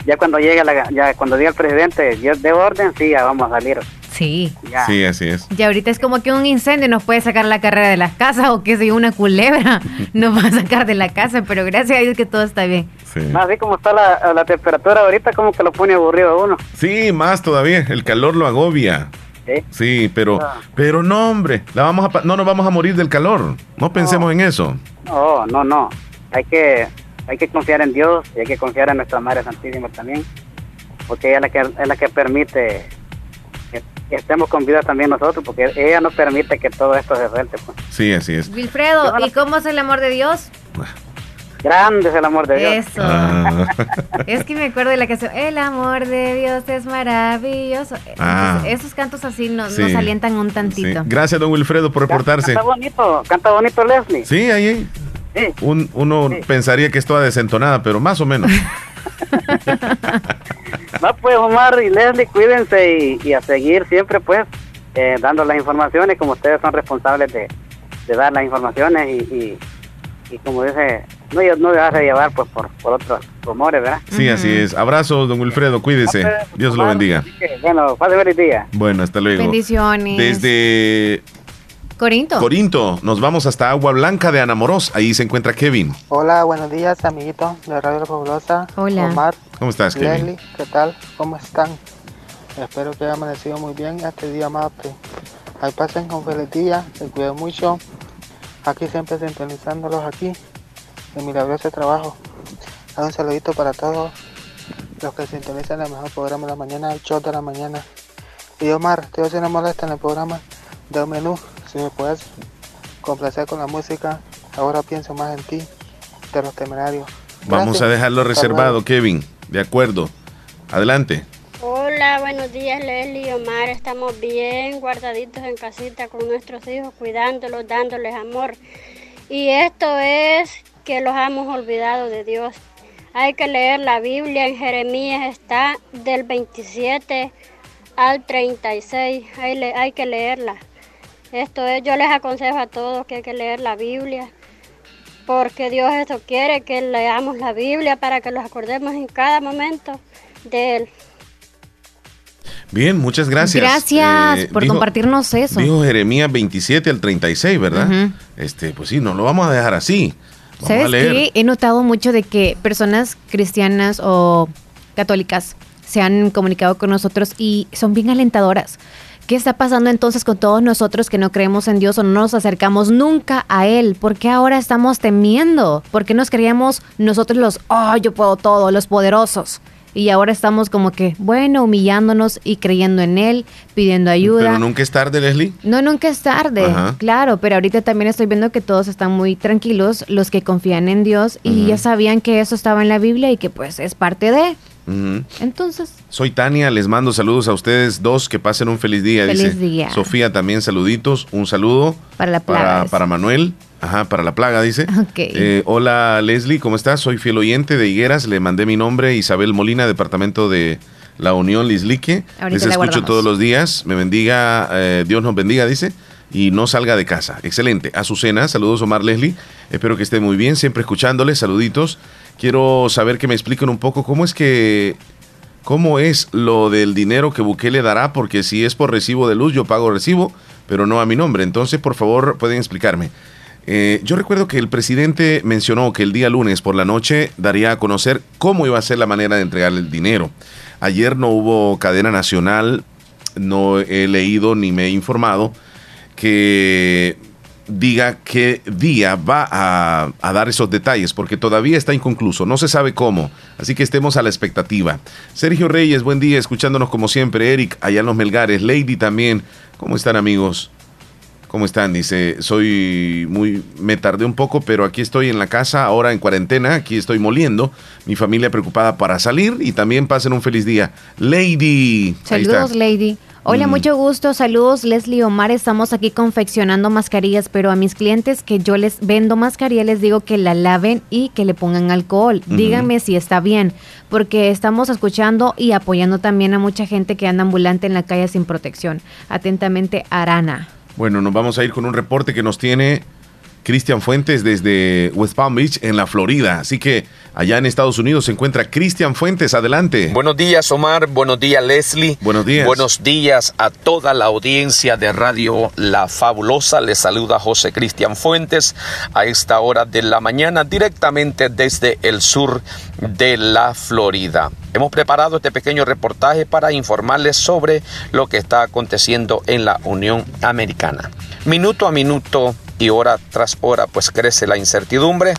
ya cuando llegue la, ya cuando diga el presidente, yo de orden, sí, ya vamos a salir. Sí. Sí, así es. Y ahorita es como que un incendio nos puede sacar la carrera de las casas o que si una culebra nos va a sacar de la casa, pero gracias a Dios que todo está bien. Así como está la, temperatura ahorita, como que lo pone aburrido a uno. Sí, más todavía, el calor lo agobia. Sí, pero, ah. pero no, hombre, la vamos a, no nos vamos a morir del calor. No pensemos en eso. No, no, no. Hay que, hay que confiar en Dios y hay que confiar en nuestra Madre Santísima también, porque ella es la que, es la que permite que, estemos con vida también nosotros, porque ella no permite que todo esto se suelte. Pues. Sí, así es. Wilfredo, ¿y cómo es el amor de Dios? Grande es el amor de Dios. Eso. Ah. Es que me acuerdo de la canción El amor de Dios es maravilloso. Ah. Esos cantos así nos, alientan un tantito. Gracias, don Wilfredo, por reportarse. Canta bonito, canta bonito Leslie. Sí, ahí. uno pensaría que estaba desentonada, pero más o menos. no, pues Omar y Leslie, cuídense y, a seguir siempre, pues, eh, dando las informaciones, como ustedes son responsables de, dar las informaciones y, y como dice no, no vas a llevar pues, por, por otros rumores, ¿verdad? Sí, así es. Abrazo, don Wilfredo, cuídese. Dios lo bendiga. bueno, pase feliz día. Bueno, hasta luego. Bendiciones. Desde Corinto. Corinto, nos vamos hasta Agua Blanca de Anamoros. Ahí se encuentra Kevin. Hola, buenos días, amiguito de Radio Fabulosa. Hola. Omar. ¿Cómo estás, Kevin? ¿qué tal? ¿Cómo están? Espero que hayan amanecido muy bien este día martes. Ahí pasen con feliz día, se cuiden mucho. Aquí siempre sintonizándolos aquí de milagroso trabajo. un saludito para todos los que sintonizan el mejor programa de la mañana, el show de la mañana. Y Omar, te voy a molesta en el programa de un menú, si me puedes complacer con la música. Ahora pienso más en ti, de los temerarios. Vamos a dejarlo reservado, Kevin. De acuerdo. Adelante. Hola, buenos días, Leslie y Omar. Estamos bien guardaditos en casita con nuestros hijos, cuidándolos, dándoles amor. Y esto es que los hemos olvidado de Dios. Hay que leer la Biblia, en Jeremías está del 27 al 36. Hay, le- hay que leerla. Esto es, yo les aconsejo a todos que hay que leer la Biblia, porque Dios eso quiere, que leamos la Biblia para que los acordemos en cada momento de Él. Bien, muchas gracias. Gracias Eh, por dijo- compartirnos eso. Dijo Jeremías 27 al 36, ¿verdad? Este, pues sí, no lo vamos a dejar así. ¿Sabes qué? He notado mucho de que personas cristianas o católicas se han comunicado con nosotros y son bien alentadoras. ¿Qué está pasando entonces con todos nosotros que no creemos en Dios o no nos acercamos nunca a Él? ¿Por qué ahora estamos temiendo? ¿Por qué nos creíamos nosotros los, oh, yo puedo todo, los poderosos? Y ahora estamos como que, bueno, humillándonos y creyendo en Él, pidiendo ayuda. Pero nunca es tarde, Leslie. No, nunca es tarde, Ajá. claro, pero ahorita también estoy viendo que todos están muy tranquilos, los que confían en Dios y ya sabían que eso estaba en la Biblia y que pues es parte de. Entonces, Soy Tania, les mando saludos a ustedes dos, que pasen un feliz día. Feliz dice. día. Sofía también saluditos, un saludo. para la plaga. Para, para Manuel, ajá, para la plaga, dice. Ok. Eh, hola Leslie, ¿cómo estás? Soy fiel oyente de Higueras, le mandé mi nombre, Isabel Molina, departamento de la Unión Lislique. Ahorita Les escucho todos los días, me bendiga, eh, Dios nos bendiga, dice. Y no salga de casa. Excelente. Azucena, saludos Omar Leslie. Espero que esté muy bien, siempre escuchándole, saluditos. Quiero saber que me expliquen un poco cómo es que ¿Cómo es lo del dinero que Bukele dará? Porque si es por recibo de luz, yo pago recibo, pero no a mi nombre. Entonces, por favor, pueden explicarme. Eh, yo recuerdo que el presidente mencionó que el día lunes por la noche daría a conocer cómo iba a ser la manera de entregar el dinero. Ayer no hubo cadena nacional, no he leído ni me he informado que diga qué día va a, dar esos detalles, porque todavía está inconcluso, no se sabe cómo, así que estemos a la expectativa. Sergio Reyes, buen día, escuchándonos como siempre, Eric, allá en los Melgares, Lady también, ¿cómo están amigos? ¿Cómo están? Dice, soy muy, me tardé un poco, pero aquí estoy en la casa, ahora en cuarentena, aquí estoy moliendo, mi familia preocupada para salir y también pasen un feliz día. Lady. Saludos, Lady. Hola, Mm. mucho gusto. Saludos, Leslie Omar. Estamos aquí confeccionando mascarillas, pero a mis clientes que yo les vendo mascarilla les digo que la laven y que le pongan alcohol. Díganme si está bien, porque estamos escuchando y apoyando también a mucha gente que anda ambulante en la calle sin protección. Atentamente, Arana. Bueno, nos vamos a ir con un reporte que nos tiene Cristian Fuentes desde West Palm Beach, en la Florida. Así que allá en Estados Unidos se encuentra Cristian Fuentes. Adelante. Buenos días, Omar. Buenos días, Leslie. Buenos días. Buenos días a toda la audiencia de Radio La Fabulosa. Les saluda José Cristian Fuentes a esta hora de la mañana directamente desde el sur de la Florida. Hemos preparado este pequeño reportaje para informarles sobre lo que está aconteciendo en la Unión Americana. Minuto a minuto y hora tras hora pues crece la incertidumbre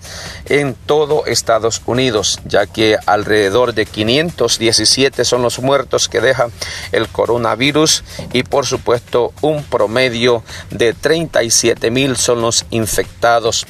en todo Estados Unidos, ya que alrededor de 517 son los muertos que deja el coronavirus y por supuesto un promedio de 37 mil son los infectados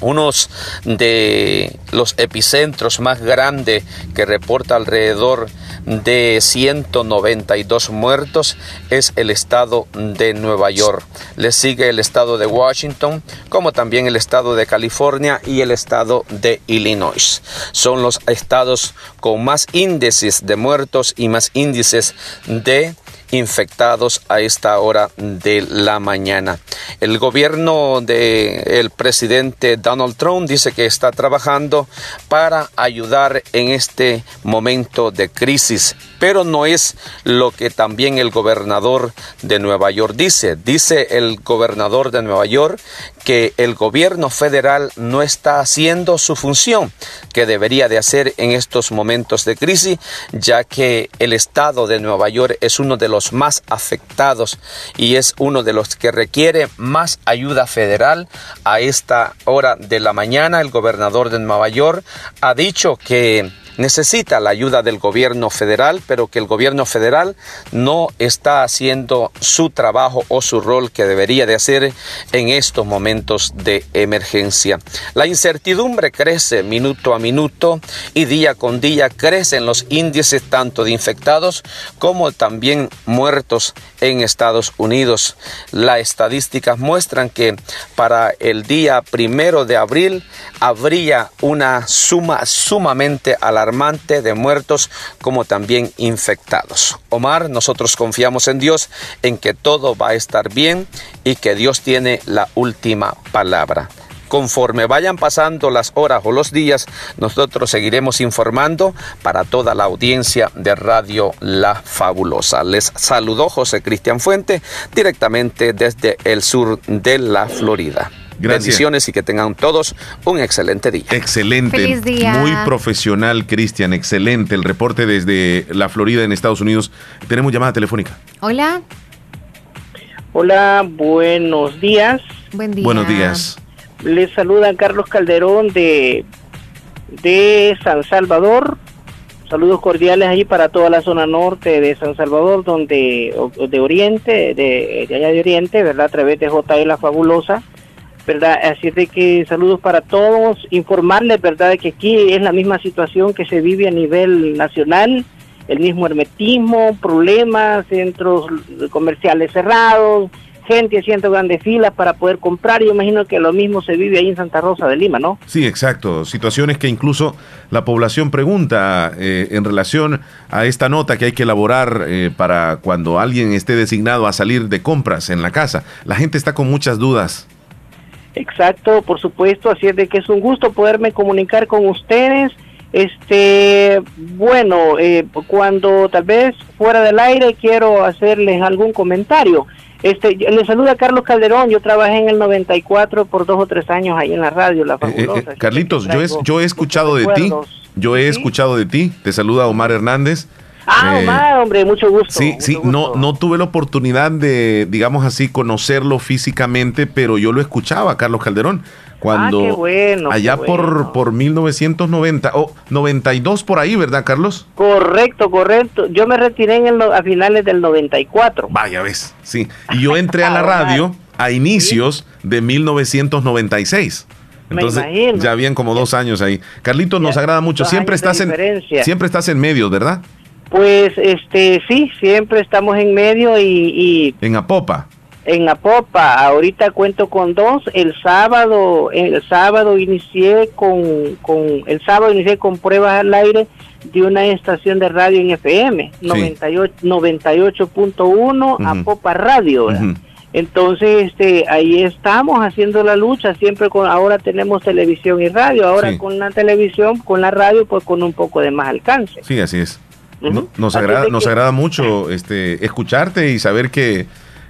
unos de los epicentros más grandes que reporta alrededor de 192 muertos es el estado de Nueva York. Le sigue el estado de Washington, como también el estado de California y el estado de Illinois. Son los estados con más índices de muertos y más índices de infectados a esta hora de la mañana. El gobierno del presidente Donald Trump dice que está trabajando para ayudar en este momento de crisis, pero no es lo que también el gobernador de Nueva York dice. Dice el gobernador de Nueva York que el gobierno federal no está haciendo su función que debería de hacer en estos momentos de crisis, ya que el estado de Nueva York es uno de los más afectados y es uno de los que requiere más ayuda federal. A esta hora de la mañana, el gobernador de Nueva York ha dicho que necesita la ayuda del gobierno federal, pero que el gobierno federal no está haciendo su trabajo o su rol que debería de hacer en estos momentos de emergencia. La incertidumbre crece minuto a minuto y día con día crecen los índices tanto de infectados como también muertos en Estados Unidos. Las estadísticas muestran que para el día primero de abril habría una suma sumamente alarmante de muertos como también infectados. Omar, nosotros confiamos en Dios, en que todo va a estar bien y que Dios tiene la última palabra. Conforme vayan pasando las horas o los días, nosotros seguiremos informando para toda la audiencia de Radio La Fabulosa. Les saludó José Cristian Fuente directamente desde el sur de la Florida. Gracias. Bendiciones y que tengan todos un excelente día. Excelente. Feliz día. Muy profesional, Cristian. Excelente. El reporte desde la Florida en Estados Unidos. Tenemos llamada telefónica. Hola, Hola, buenos días. buen día. Buenos días. Les saluda Carlos Calderón de, de San Salvador. Saludos cordiales ahí para toda la zona norte de San Salvador, donde de Oriente, de, de allá de Oriente, ¿verdad? A través de JE La Fabulosa, ¿verdad? Así es de que saludos para todos, informarles, ¿verdad? De que aquí es la misma situación que se vive a nivel nacional, el mismo hermetismo, problemas, centros comerciales cerrados, gente haciendo grandes filas para poder comprar. Yo imagino que lo mismo se vive ahí en Santa Rosa de Lima, ¿no? Sí, exacto. Situaciones que incluso la población pregunta eh, en relación a esta nota que hay que elaborar eh, para cuando alguien esté designado a salir de compras en la casa. La gente está con muchas dudas. Exacto, por supuesto, así es de que es un gusto poderme comunicar con ustedes. Este, bueno, eh, cuando tal vez fuera del aire quiero hacerles algún comentario. Este, les saluda Carlos Calderón, yo trabajé en el 94 por dos o tres años ahí en la radio, la Eh, eh, fabulosa. eh, Carlitos, yo, es- yo he escuchado de ti. Yo he escuchado de ti. Te saluda Omar Hernández. Ah, Eh, Omar, hombre, mucho gusto. Sí, mucho sí, gusto. no, no tuve la oportunidad de, digamos así, conocerlo físicamente, pero yo lo escuchaba, Carlos Calderón, cuando Ah, qué bueno, allá qué por, por 1990 o 92 por ahí, ¿verdad, Carlos? Correcto, correcto. Yo me retiré en el, a finales del 94. Vaya ves, sí. Y yo entré a la radio a inicios de 1996. Me Entonces, imagino. ya habían como dos años ahí. Carlitos, nos Ya, agrada mucho. Siempre estás en siempre estás en medios, ¿verdad? Pues, este, sí, siempre estamos en medio y, y En Apopa. en Apopa. Ahorita cuento con dos. El sábado, el sábado inicié con, con, el sábado inicié con pruebas al aire de una estación de radio en FM, 98 98.1 Ujú. Apopa Radio. ¿verdad? Ujú. Entonces, este, ahí estamos haciendo la lucha, siempre con, ahora tenemos televisión y radio, ahora Sí. con la televisión, con la radio, pues con un poco de más alcance. Sí, así es. Nos agrada, nos agrada mucho este, escucharte y saber que,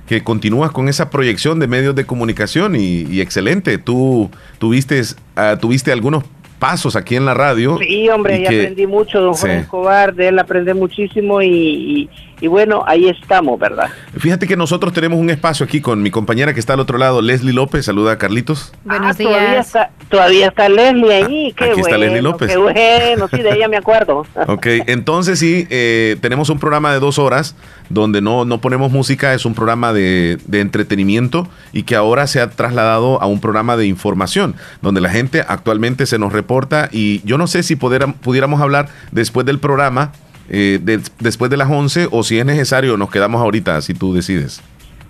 que continúas con esa proyección de medios de comunicación y, y excelente. Tú tuviste, ah, tuviste algunos pasos aquí en la radio. Sí, hombre, y que- aprendí mucho, don Sí. Escobar, de él aprendí muchísimo y, y, y bueno, ahí estamos, ¿verdad? Fíjate que nosotros tenemos un espacio aquí con mi compañera que está al otro lado, Leslie López. Saluda a Carlitos. Buenos Ah, Todavía días. está, todavía está Leslie ahí, qué aquí está bueno, Leslie López. qué bueno, sí, de ella me acuerdo. Ok, entonces sí, eh, tenemos un programa de dos horas donde no, no ponemos música, es un programa de, de entretenimiento y que ahora se ha trasladado a un programa de información, donde la gente actualmente se nos reporta y yo no sé si pudiera- pudiéramos hablar después del programa, eh, de- después de las 11 o si es necesario nos quedamos ahorita, si tú decides.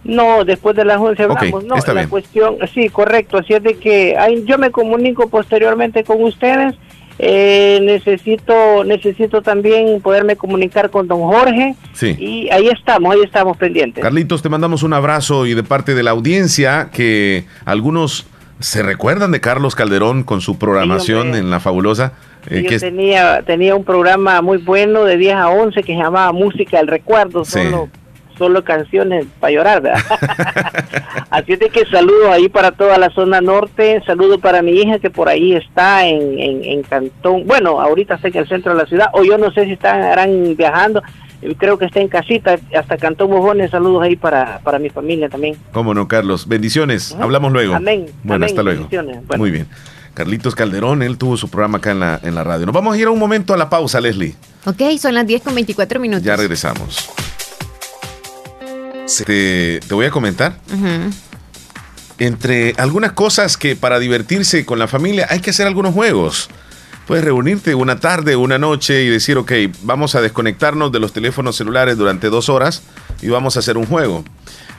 No, después de las 11 hablamos, no, está la bien. cuestión, sí, correcto, así es de que ay, yo me comunico posteriormente con ustedes, eh, necesito, necesito también poderme comunicar con don Jorge Sí. y ahí estamos, ahí estamos pendientes. Carlitos, te mandamos un abrazo y de parte de la audiencia que algunos se recuerdan de Carlos Calderón con su programación en La Fabulosa. Eh, Yo que es- tenía, tenía un programa muy bueno de 10 a 11 que se llamaba Música del Recuerdo, Sí. solo, solo canciones para llorar, ¿verdad? Así es de que saludos ahí para toda la zona norte, saludo para mi hija que por ahí está en, en, en Cantón, bueno, ahorita está en el centro de la ciudad, o yo no sé si estarán viajando, eh, creo que está en casita, hasta Cantón Mojones, saludos ahí para, para mi familia también. Cómo no, Carlos. Bendiciones. Hablamos luego. Amén. Bueno, Amén. hasta luego. Bueno. Muy bien. Carlitos Calderón, él tuvo su programa acá en la, en la radio. Nos vamos a ir a un momento a la pausa, Leslie. Ok, son las 10 con 24 minutos. Ya regresamos. Te, te voy a comentar. Entre algunas cosas que para divertirse con la familia hay que hacer algunos juegos. Puedes reunirte una tarde, una noche y decir, ok, vamos a desconectarnos de los teléfonos celulares durante dos horas y vamos a hacer un juego.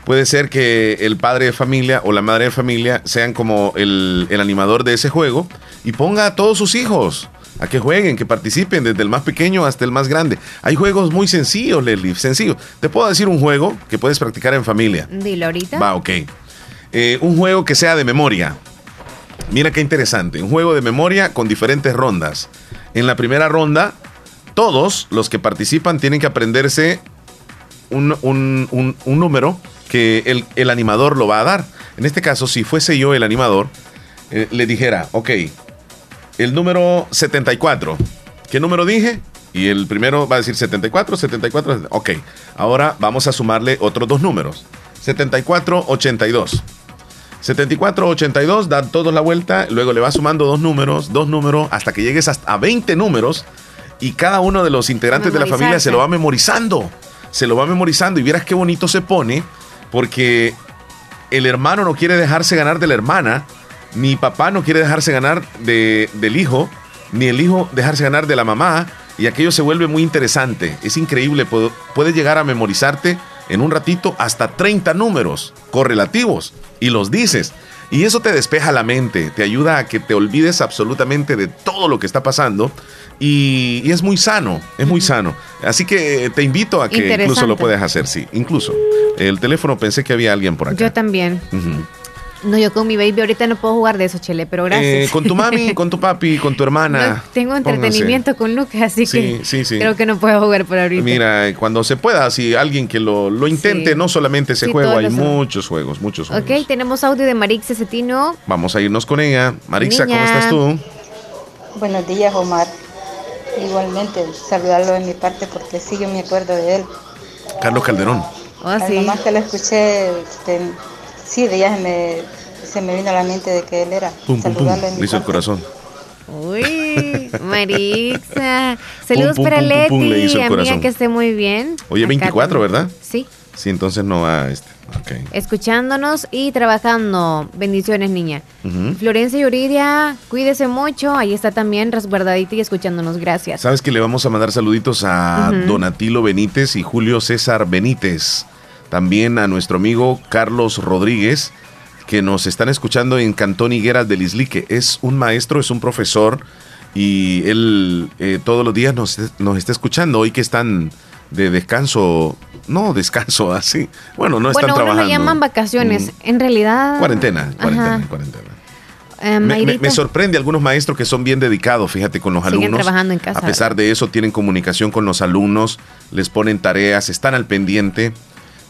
Puede ser que el padre de familia o la madre de familia sean como el, el animador de ese juego y ponga a todos sus hijos a que jueguen, que participen desde el más pequeño hasta el más grande. Hay juegos muy sencillos, Leslie, sencillos. Te puedo decir un juego que puedes practicar en familia. Dilo ahorita. Va, ok. Eh, un juego que sea de memoria. Mira qué interesante. Un juego de memoria con diferentes rondas. En la primera ronda, todos los que participan tienen que aprenderse un, un- un número que el, el animador lo va a dar. En este caso, si fuese yo el animador, eh, le dijera, ok, el número 74. ¿Qué número dije? Y el primero va a decir 74, 74. Ok, ahora vamos a sumarle otros dos números. 74, 82. 74, 82, dan todos la vuelta, luego le vas sumando dos números, dos números, hasta que llegues hasta a 20 números y cada uno de los integrantes de la familia se lo va memorizando. Se lo va memorizando y vieras qué bonito se pone porque el hermano no quiere dejarse ganar de la hermana, ni papá no quiere dejarse ganar de- del hijo, ni el hijo dejarse ganar de la mamá, y aquello se vuelve muy interesante. Es increíble, puedes llegar a memorizarte en un ratito hasta 30 números correlativos y los dices. Y eso te despeja la mente, te ayuda a que te olvides absolutamente de todo lo que está pasando y, y es muy sano, es muy sano. Así que te invito a que incluso lo puedas hacer, sí, incluso. El teléfono pensé que había alguien por acá. Yo también. No, yo con mi baby ahorita no puedo jugar de eso, Chele, pero gracias. Eh, con tu mami, con tu papi, con tu hermana. No, tengo pónganse. entretenimiento con Lucas, así Sí, que sí, sí. creo que no puedo jugar por ahorita. Mira, cuando se pueda, si alguien que lo, lo intente, Sí. no solamente ese Sí, juego, hay son. muchos juegos, muchos juegos. Ok, tenemos audio de Marixa Cetino. Vamos a irnos con ella. Marixa, ¿cómo estás tú? Buenos días, Omar. Igualmente, saludarlo de mi parte porque sí, yo me acuerdo de él. Carlos Calderón. Oh, sí. nomás que lo escuché, este, sí, de ya se me, se me vino a la mente de que él era. Pum, pum, pum. Hizo el corazón. Uy, Marixa. Saludos Pum, pum, para pum, pum, pum, le Leti, hizo el amiga, corazón. que esté muy bien. Oye, Acá 24, también. ¿verdad? Sí, Sí, entonces no va este. Ok. escuchándonos y trabajando. Bendiciones, niña. Florencia Yuridia, cuídese mucho. Ahí está también resguardadita y escuchándonos. Gracias. Sabes que le vamos a mandar saluditos a. Donatilo Benítez y Julio César Benítez. También a nuestro amigo Carlos Rodríguez, que nos están escuchando en Cantón Higueras del Islique. Es un maestro, es un profesor y él eh, todos los días nos, nos está escuchando. Hoy que están de descanso, no descanso así. Bueno, no están bueno, uno trabajando. le llaman vacaciones. Mm. En realidad. Cuarentena, cuarentena, Ajá. cuarentena. Eh, Me, me- Mayrita, me sorprende algunos maestros que son bien dedicados, fíjate, con los Siguen alumnos. trabajando en casa, A pesar de eso, tienen comunicación con los alumnos, les ponen tareas, están al pendiente.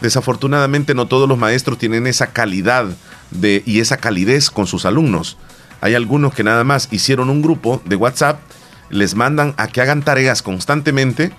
Desafortunadamente, no todos los maestros tienen esa calidad de, y esa calidez con sus alumnos. Hay algunos que nada más hicieron un grupo de WhatsApp, les mandan a que hagan tareas constantemente,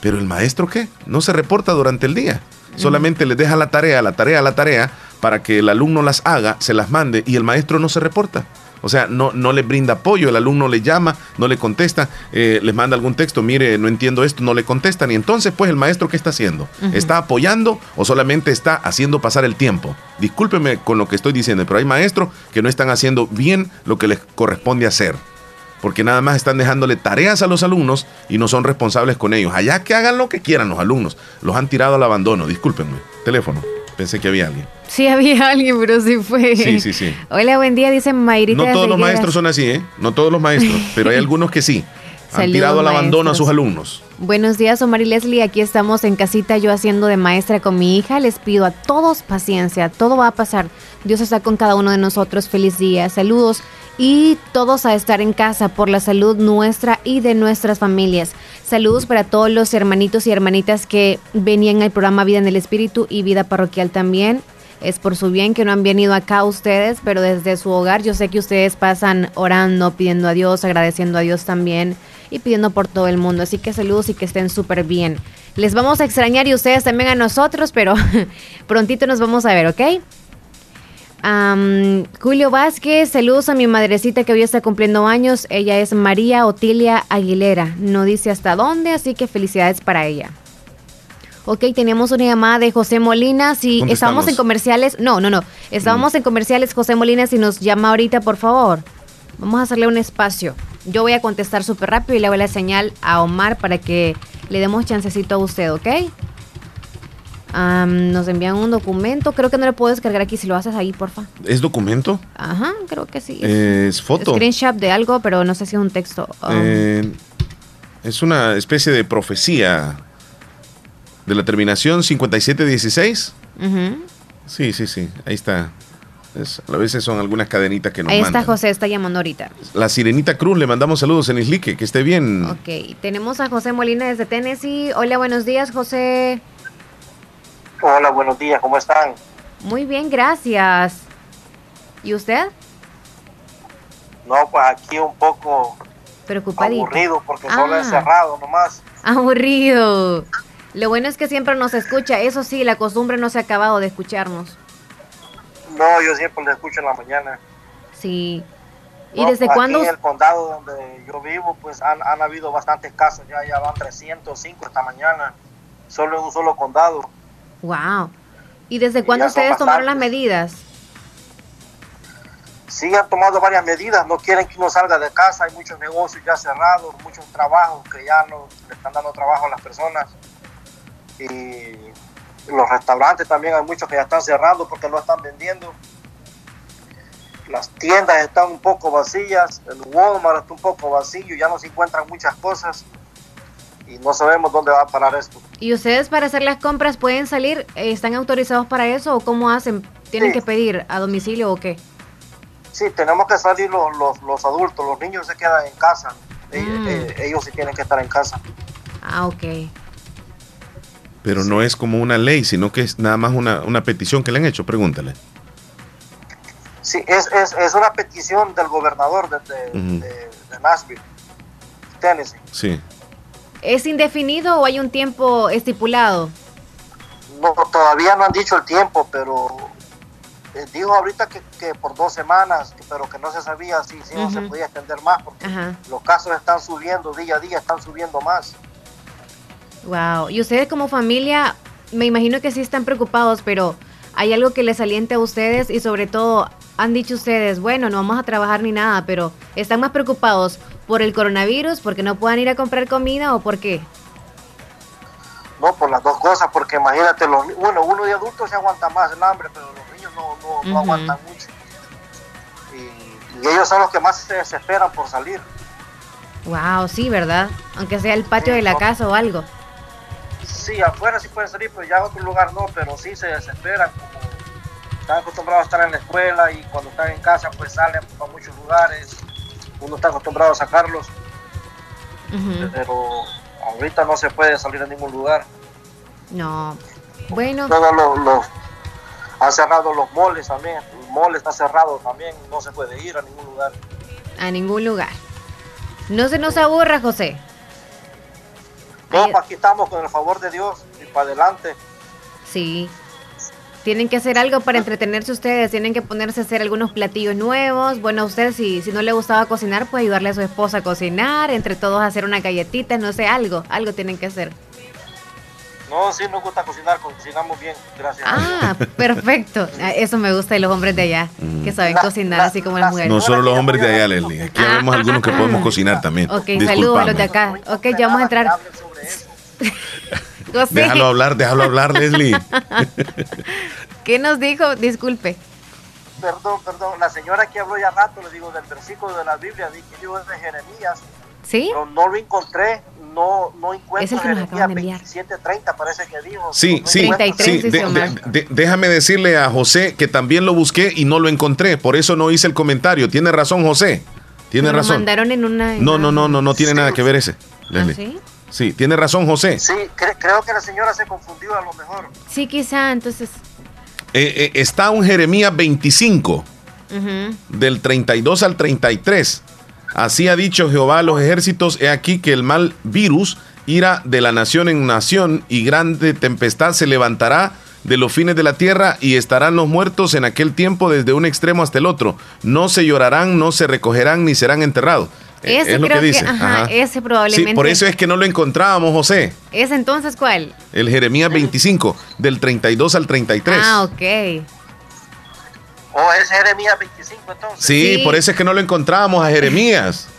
pero el maestro qué? No se reporta durante el día. Solamente les deja la tarea, la tarea, la tarea, para que el alumno las haga, se las mande y el maestro no se reporta. O sea, no, no le brinda apoyo, el alumno le llama, no le contesta, eh, les manda algún texto, mire, no entiendo esto, no le contestan. Y entonces, pues, el maestro, ¿qué está haciendo? ¿Está apoyando o solamente está haciendo pasar el tiempo? Discúlpeme con lo que estoy diciendo, pero hay maestros que no están haciendo bien lo que les corresponde hacer porque nada más están dejándole tareas a los alumnos y no son responsables con ellos. Allá que hagan lo que quieran los alumnos. Los han tirado al abandono, discúlpenme. Teléfono, pensé que había alguien. Sí, había alguien, pero sí fue. Sí, sí, sí. Hola, buen día, dice Mayrita. No todos los maestros son así, ¿eh? No todos los maestros, pero hay algunos que sí. Han Saludos, tirado al abandono a sus alumnos. Buenos días, Omar y Leslie. Aquí estamos en casita, yo haciendo de maestra con mi hija. Les pido a todos paciencia, todo va a pasar. Dios está con cada uno de nosotros. Feliz día, saludos y todos a estar en casa por la salud nuestra y de nuestras familias. Saludos para todos los hermanitos y hermanitas que venían al programa Vida en el Espíritu y Vida Parroquial también. Es por su bien que no han venido acá ustedes, pero desde su hogar yo sé que ustedes pasan orando, pidiendo a Dios, agradeciendo a Dios también y pidiendo por todo el mundo. Así que saludos y que estén súper bien. Les vamos a extrañar y ustedes también a nosotros, pero prontito nos vamos a ver, ¿ok? Am, Julio Vázquez, saludos a mi madrecita que hoy está cumpliendo años. Ella es María Otilia Aguilera. No dice hasta dónde, así que felicidades para ella. Ok, teníamos una llamada de José Molina. Si ¿Dónde estábamos en comerciales, no, no, no. Estábamos en comerciales, José Molina, si nos llama ahorita, por favor. Vamos a hacerle un espacio. Yo voy a contestar súper rápido y le voy la señal a Omar para que le demos chancecito a usted, ¿ok? nos envían un documento. Creo que no lo puedo descargar aquí si lo haces ahí, porfa. ¿Es documento? Ajá, creo que sí. Es, foto. Screenshot de algo, pero no sé si es un texto. Um, eh, es una especie de profecía de la terminación 5716. Sí, sí, sí. Ahí está. a veces son algunas cadenitas que nos Ahí está José, está llamando ahorita. La Sirenita Cruz, le mandamos saludos en Islique, que esté bien. Ok, tenemos a José Molina desde Tennessee. Hola, buenos días, José. Hola, buenos días, ¿cómo están? Muy bien, gracias. ¿Y usted? No, pues aquí un poco Preocupadito. aburrido porque solo ah. cerrado nomás. Aburrido. Lo bueno es que siempre nos escucha. Eso sí, la costumbre no se ha acabado de escucharnos. No, yo siempre lo escucho en la mañana. Sí. ¿Y desde cuándo? En el condado donde yo vivo, pues han, han habido bastantes casos. Ya, ya van 305 esta mañana. Solo en un solo condado. Wow. ¿Y desde cuándo ustedes tomaron las medidas? Sí, han tomado varias medidas. No quieren que uno salga de casa. Hay muchos negocios ya cerrados, muchos trabajos que ya no le están dando trabajo a las personas. Y los restaurantes también hay muchos que ya están cerrando porque no están vendiendo. Las tiendas están un poco vacías. El Walmart está un poco vacío. Ya no se encuentran muchas cosas y no sabemos dónde va a parar esto. ¿Y ustedes para hacer las compras pueden salir? ¿Están autorizados para eso o cómo hacen? ¿Tienen que pedir a domicilio o qué? Sí, tenemos que salir los, los, adultos, los niños se quedan en casa. Eh, mm. eh, ellos, sí tienen que estar en casa. Ah, ok. Pero no es como una ley, sino que es nada más una, una petición que le han hecho, pregúntale. Sí, es, es, es una petición del gobernador de, de, de Nashville, Tennessee. Sí. ¿Es indefinido o hay un tiempo estipulado? No, todavía no han dicho el tiempo, pero eh, dijo ahorita que, por dos semanas, pero que no se sabía si, si no se podía extender más, porque los casos están subiendo día a día, están subiendo más. Wow, y ustedes como familia, me imagino que sí están preocupados, pero ¿hay algo que les aliente a ustedes y sobre todo han dicho ustedes, bueno, no vamos a trabajar ni nada, pero están más preocupados por el coronavirus, porque no puedan ir a comprar comida o por qué? No, por las dos cosas, porque imagínate, los, bueno, uno de adultos se aguanta más el hambre, pero los niños no, no, aguantan mucho. Y, ellos son los que más se desesperan por salir. Wow, sí, ¿verdad? Aunque sea el patio de la casa o algo. Sí, afuera sí pueden salir, pero ya en otro lugar no, pero sí se desesperan, como están acostumbrados a estar en la escuela y cuando están en casa pues salen a muchos lugares uno está acostumbrado a sacarlos, pero ahorita no se puede salir a ningún lugar. No, bueno. Todos los, han cerrado los moles también, el mole está cerrado también, no se puede ir a ningún lugar. A ningún lugar. No se nos aburra, José. No, pues aquí estamos con el favor de Dios y para adelante. Sí, tienen que hacer algo para entretenerse ustedes, tienen que ponerse a hacer algunos platillos nuevos. Bueno, a usted si, si no le gustaba cocinar, puede ayudarle a su esposa a cocinar, entre todos hacer una galletita, no sé, algo, algo tienen que hacer. No, sí nos gusta cocinar, cocinamos bien, gracias. Ah, perfecto. Ah, eso me gusta de los hombres de allá, que saben cocinar así como las mujeres. No solo los hombres de allá, Leslie. Aquí ah. vemos algunos que podemos cocinar también. Ok, saludos a los de acá. Ok, ya vamos a entrar. Déjalo hablar, déjalo hablar, Leslie. ¿Qué nos dijo? Disculpe. Perdón, perdón. La señora que habló ya rato, le digo, del versículo de la Biblia, que dijo de Jeremías. ¿Sí? Pero no lo encontré, no, no encuentro es el que nos Jeremías 27.30, parece que dijo. Sí, sí, sí. déjame decirle a José que también lo busqué y no lo encontré, por eso no hice el comentario. Tiene razón, José. Tiene razón. Lo mandaron en una... no, no, no, no, no tiene nada que ver ese. ¿Ah, sí? Sí, tiene razón José. Sí, creo que la señora se confundió a lo mejor. Sí, quizá, entonces... Eh, eh, está un Jeremías 25, del 32 al 33. Así ha dicho Jehová a los ejércitos, he aquí que el mal virus irá de la nación en nación y grande tempestad se levantará de los fines de la tierra y estarán los muertos en aquel tiempo desde un extremo hasta el otro. No se llorarán, no se recogerán ni serán enterrados. Eh, ese es lo que dice. ese probablemente. Sí, por eso es que no lo encontrábamos, José. ¿Es entonces cuál? El Jeremías 25, del 32 al 33. Ah, ok. ¿O oh, es Jeremías 25 entonces? Sí, por eso es que no lo encontrábamos a Jeremías.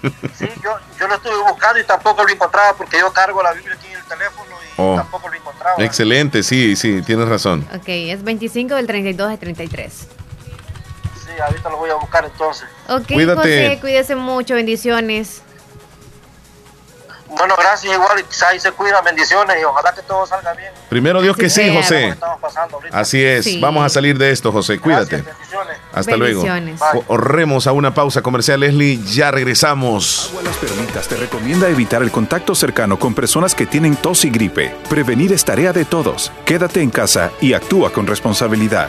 Sí, yo, yo lo estuve buscando y tampoco lo encontraba porque yo cargo la Biblia aquí en el teléfono y oh. tampoco lo encontraba. Excelente, sí, sí, tienes razón. Ok, es 25 del 32 de 33. Ahorita lo voy a buscar entonces. Ok, Cuídate. José, cuídese mucho, bendiciones. Bueno, gracias igual, quizá ahí se cuida, bendiciones y ojalá que todo salga bien. Primero Dios que sí. José. Así es, Sí. vamos a salir de esto, José, cuídate. Hasta luego. Corremos a una pausa comercial, Leslie, ya regresamos. Agua Las Perlitas te recomienda evitar el contacto cercano con personas que tienen tos y gripe. Prevenir es tarea de todos. Quédate en casa y actúa con responsabilidad.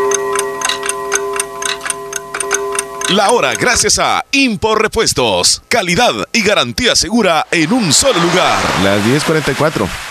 La hora gracias a Impor Repuestos. Calidad y garantía segura en un solo lugar. Las 10:44.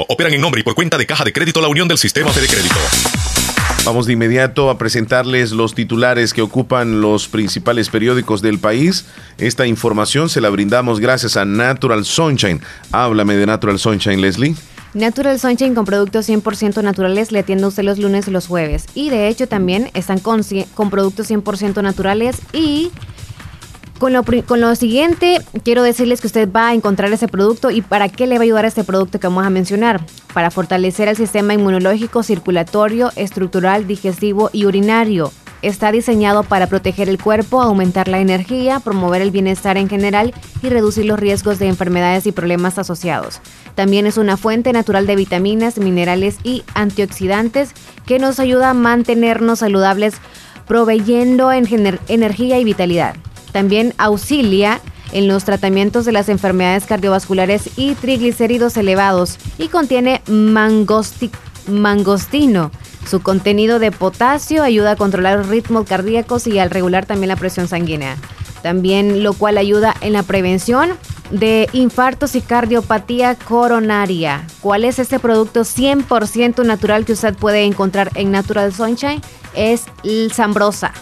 operan en nombre y por cuenta de Caja de Crédito La Unión del Sistema Fede Crédito. Vamos de inmediato a presentarles los titulares que ocupan los principales periódicos del país. Esta información se la brindamos gracias a Natural Sunshine. Háblame de Natural Sunshine, Leslie. Natural Sunshine con productos 100% naturales le atiende a usted los lunes y los jueves. Y de hecho también están con, con productos 100% naturales y con lo, siguiente, quiero decirles que usted va a encontrar ese producto y para qué le va a ayudar este producto que vamos a mencionar. Para fortalecer el sistema inmunológico, circulatorio, estructural, digestivo y urinario. Está diseñado para proteger el cuerpo, aumentar la energía, promover el bienestar en general y reducir los riesgos de enfermedades y problemas asociados. También es una fuente natural de vitaminas, minerales y antioxidantes que nos ayuda a mantenernos saludables, proveyendo energía y vitalidad. También auxilia en los tratamientos de las enfermedades cardiovasculares y triglicéridos elevados y contiene mangosti- mangostino. Su contenido de potasio ayuda a controlar los ritmos cardíacos y al regular también la presión sanguínea. También lo cual ayuda en la prevención de infartos y cardiopatía coronaria. ¿Cuál es este producto 100% natural que usted puede encontrar en Natural Sunshine? Es el Zambrosa.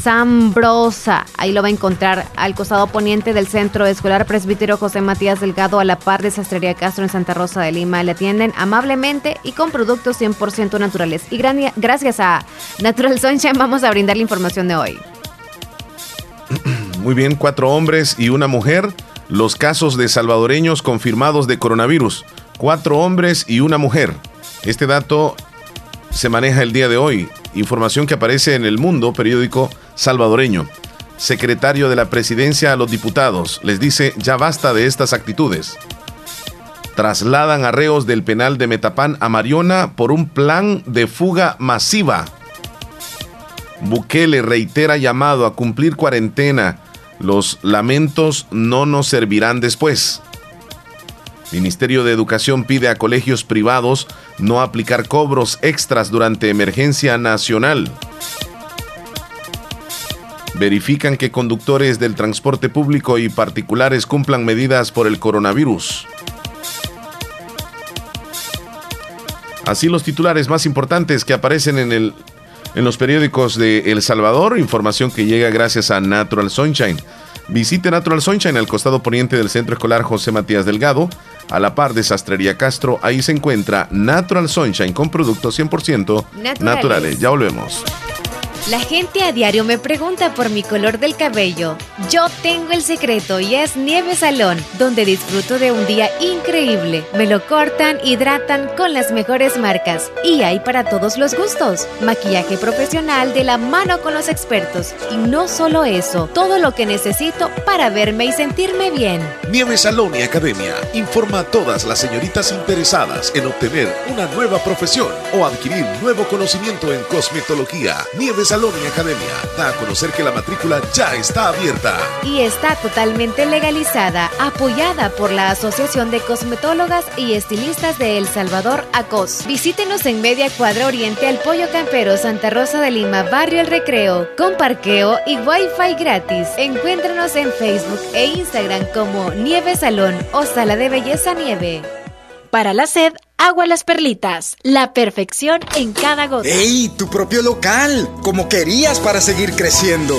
Zambrosa. Ahí lo va a encontrar al costado poniente del Centro Escolar Presbítero José Matías Delgado a la par de Sastrería Castro en Santa Rosa de Lima. Le atienden amablemente y con productos 100% naturales. Y gracias a Natural Sunshine vamos a brindar la información de hoy. Muy bien, cuatro hombres y una mujer. Los casos de salvadoreños confirmados de coronavirus. Cuatro hombres y una mujer. Este dato se maneja el día de hoy. Información que aparece en El Mundo, periódico salvadoreño. Secretario de la presidencia a los diputados les dice ya basta de estas actitudes. Trasladan arreos del penal de Metapán a Mariona por un plan de fuga masiva. Bukele reitera llamado a cumplir cuarentena. Los lamentos no nos servirán después. Ministerio de Educación pide a colegios privados no aplicar cobros extras durante emergencia nacional. Verifican que conductores del transporte público y particulares cumplan medidas por el coronavirus. Así los titulares más importantes que aparecen en, el, en los periódicos de El Salvador, información que llega gracias a Natural Sunshine. Visite Natural Sunshine al costado poniente del Centro Escolar José Matías Delgado, a la par de Sastrería Castro. Ahí se encuentra Natural Sunshine con productos 100% naturales. naturales. Ya volvemos. La gente a diario me pregunta por mi color del cabello. Yo tengo el secreto y es Nieve Salón, donde disfruto de un día increíble. Me lo cortan, hidratan con las mejores marcas y hay para todos los gustos. Maquillaje profesional de la mano con los expertos. Y no solo eso, todo lo que necesito para verme y sentirme bien. Nieve Salón y Academia informa a todas las señoritas interesadas en obtener una nueva profesión o adquirir nuevo conocimiento en cosmetología. Nieve Salón Salón y Academia da a conocer que la matrícula ya está abierta. Y está totalmente legalizada, apoyada por la Asociación de Cosmetólogas y Estilistas de El Salvador, ACOS. Visítenos en Media Cuadra Oriente al Pollo Campero, Santa Rosa de Lima, Barrio El Recreo, con parqueo y wifi gratis. Encuéntranos en Facebook e Instagram como Nieve Salón o Sala de Belleza Nieve. Para la sed, agua las perlitas. La perfección en cada gota. ¡Ey! Tu propio local. Como querías para seguir creciendo.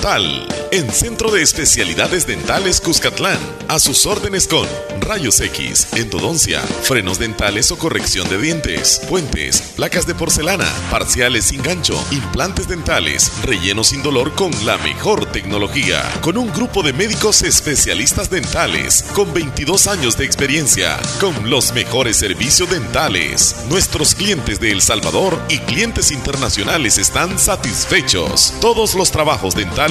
en Centro de Especialidades Dentales Cuscatlán. A sus órdenes con rayos X, endodoncia, frenos dentales o corrección de dientes, puentes, placas de porcelana, parciales sin gancho, implantes dentales, relleno sin dolor con la mejor tecnología. Con un grupo de médicos especialistas dentales con 22 años de experiencia, con los mejores servicios dentales. Nuestros clientes de El Salvador y clientes internacionales están satisfechos. Todos los trabajos dentales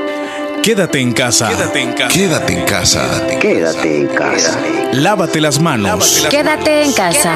Quédate en casa. Quédate en casa. Quédate en casa. Quédate en casa. Lávate las manos. Quédate en casa.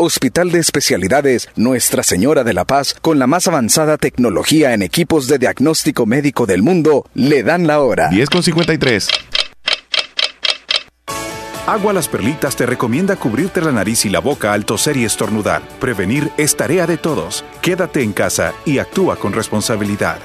Hospital de Especialidades Nuestra Señora de la Paz, con la más avanzada tecnología en equipos de diagnóstico médico del mundo, le dan la hora. 10 con 53. Agua Las Perlitas te recomienda cubrirte la nariz y la boca al toser y estornudar. Prevenir es tarea de todos. Quédate en casa y actúa con responsabilidad.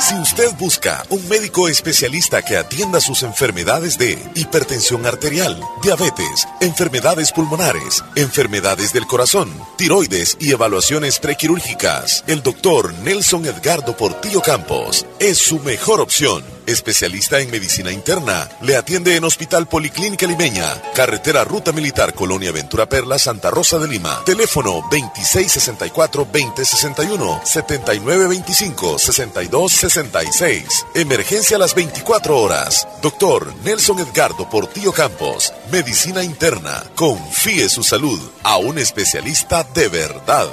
Si usted busca un médico especialista que atienda sus enfermedades de hipertensión arterial, diabetes, enfermedades pulmonares, enfermedades del corazón, tiroides y evaluaciones prequirúrgicas, el doctor Nelson Edgardo Portillo Campos es su mejor opción. Especialista en medicina interna, le atiende en Hospital Policlínica Limeña, Carretera Ruta Militar Colonia Ventura Perla, Santa Rosa de Lima. Teléfono 2664-2061, 7925-6266. Emergencia a las 24 horas. Doctor Nelson Edgardo Portillo Campos, Medicina Interna. Confíe su salud a un especialista de verdad.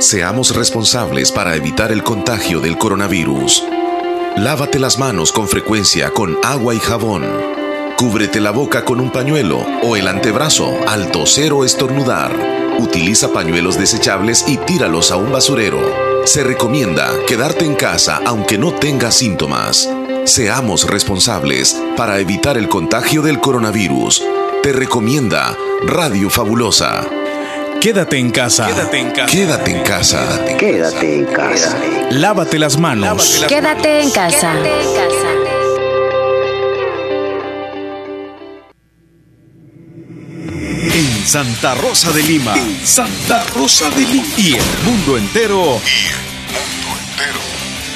Seamos responsables para evitar el contagio del coronavirus. Lávate las manos con frecuencia con agua y jabón. Cúbrete la boca con un pañuelo o el antebrazo al toser o estornudar. Utiliza pañuelos desechables y tíralos a un basurero. Se recomienda quedarte en casa aunque no tengas síntomas. Seamos responsables para evitar el contagio del coronavirus. Te recomienda Radio Fabulosa. Quédate en casa. Quédate en casa. Quédate en casa. Quédate en casa. Lávate las manos. Quédate en casa. En Santa Rosa de Lima. Santa Rosa de Lima. Y el mundo entero.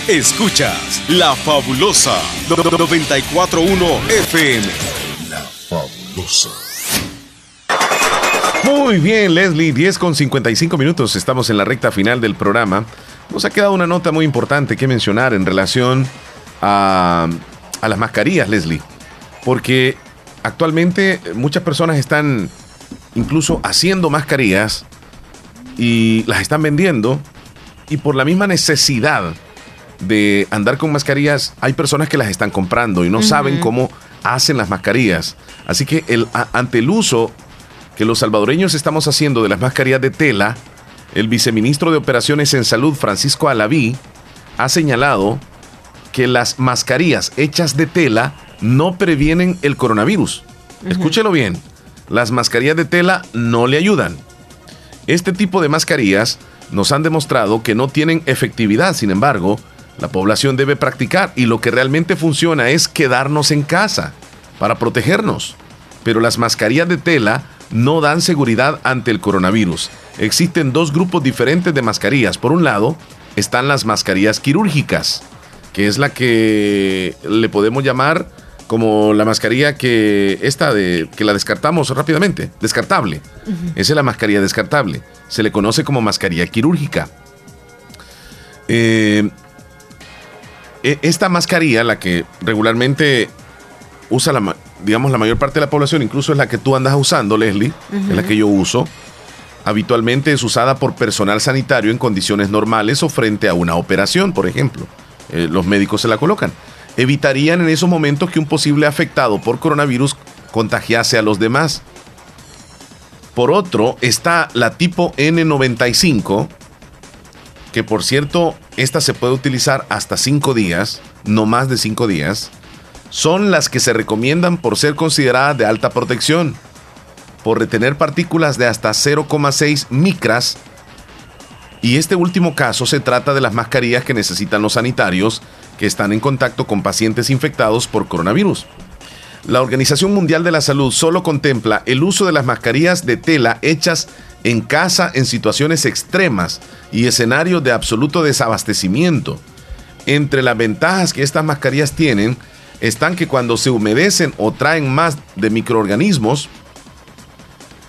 Escuchas La Fabulosa 941 FM. La Fabulosa. Muy bien, Leslie, 10 con 55 minutos. Estamos en la recta final del programa. Nos ha quedado una nota muy importante que mencionar en relación a, a las mascarillas, Leslie. Porque actualmente muchas personas están incluso haciendo mascarillas y las están vendiendo. Y por la misma necesidad de andar con mascarillas, hay personas que las están comprando y no saben cómo hacen las mascarillas. Así que el, a- ante el uso que los salvadoreños estamos haciendo de las mascarillas de tela, el viceministro de Operaciones en Salud, Francisco Alaví, ha señalado que las mascarillas hechas de tela no previenen el coronavirus. Escúchelo bien, las mascarillas de tela no le ayudan. Este tipo de mascarillas nos han demostrado que no tienen efectividad, sin embargo, la población debe practicar y lo que realmente funciona es quedarnos en casa para protegernos. Pero las mascarillas de tela no dan seguridad ante el coronavirus. Existen dos grupos diferentes de mascarillas. Por un lado, están las mascarillas quirúrgicas, que es la que le podemos llamar como la mascarilla que esta de que la descartamos rápidamente, descartable. Esa es la mascarilla descartable. Se le conoce como mascarilla quirúrgica. Eh, e- esta mascarilla, la que regularmente usa la, digamos, la mayor parte de la población, incluso es la que tú andas usando, Leslie, es la que yo uso. Habitualmente es usada por personal sanitario en condiciones normales o frente a una operación, por ejemplo. Eh, los médicos se la colocan. Evitarían en esos momentos que un posible afectado por coronavirus contagiase a los demás. Por otro, está la tipo N95, que por cierto, esta se puede utilizar hasta 5 días, no más de 5 días. Son las que se recomiendan por ser consideradas de alta protección, por retener partículas de hasta 0,6 micras. Y este último caso se trata de las mascarillas que necesitan los sanitarios que están en contacto con pacientes infectados por coronavirus. La Organización Mundial de la Salud solo contempla el uso de las mascarillas de tela hechas en casa en situaciones extremas y escenarios de absoluto desabastecimiento. Entre las ventajas que estas mascarillas tienen están que cuando se humedecen o traen más de microorganismos,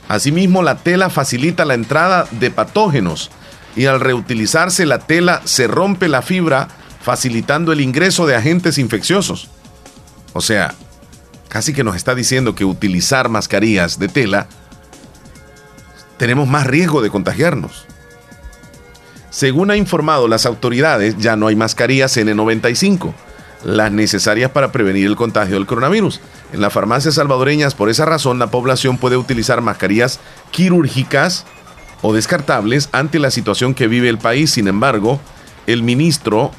asimismo la tela facilita la entrada de patógenos y al reutilizarse la tela se rompe la fibra facilitando el ingreso de agentes infecciosos. O sea, casi que nos está diciendo que utilizar mascarillas de tela tenemos más riesgo de contagiarnos. Según ha informado las autoridades, ya no hay mascarillas N95, las necesarias para prevenir el contagio del coronavirus. En las farmacias salvadoreñas, por esa razón, la población puede utilizar mascarillas quirúrgicas o descartables ante la situación que vive el país. Sin embargo, el ministro,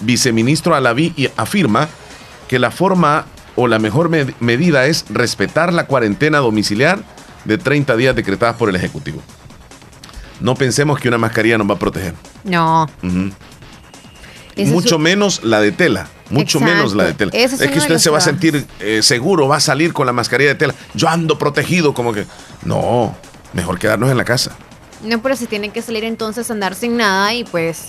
viceministro Alaví, afirma que la forma o la mejor med- medida es respetar la cuarentena domiciliar de 30 días decretadas por el Ejecutivo. No pensemos que una mascarilla nos va a proteger. No. Mucho menos la de tela. Mucho Exacto. menos la de tela. Es que usted se va a sentir eh, seguro, va a salir con la mascarilla de tela. Yo ando protegido, como que. No, mejor quedarnos en la casa. No, pero si tienen que salir entonces a andar sin nada y pues,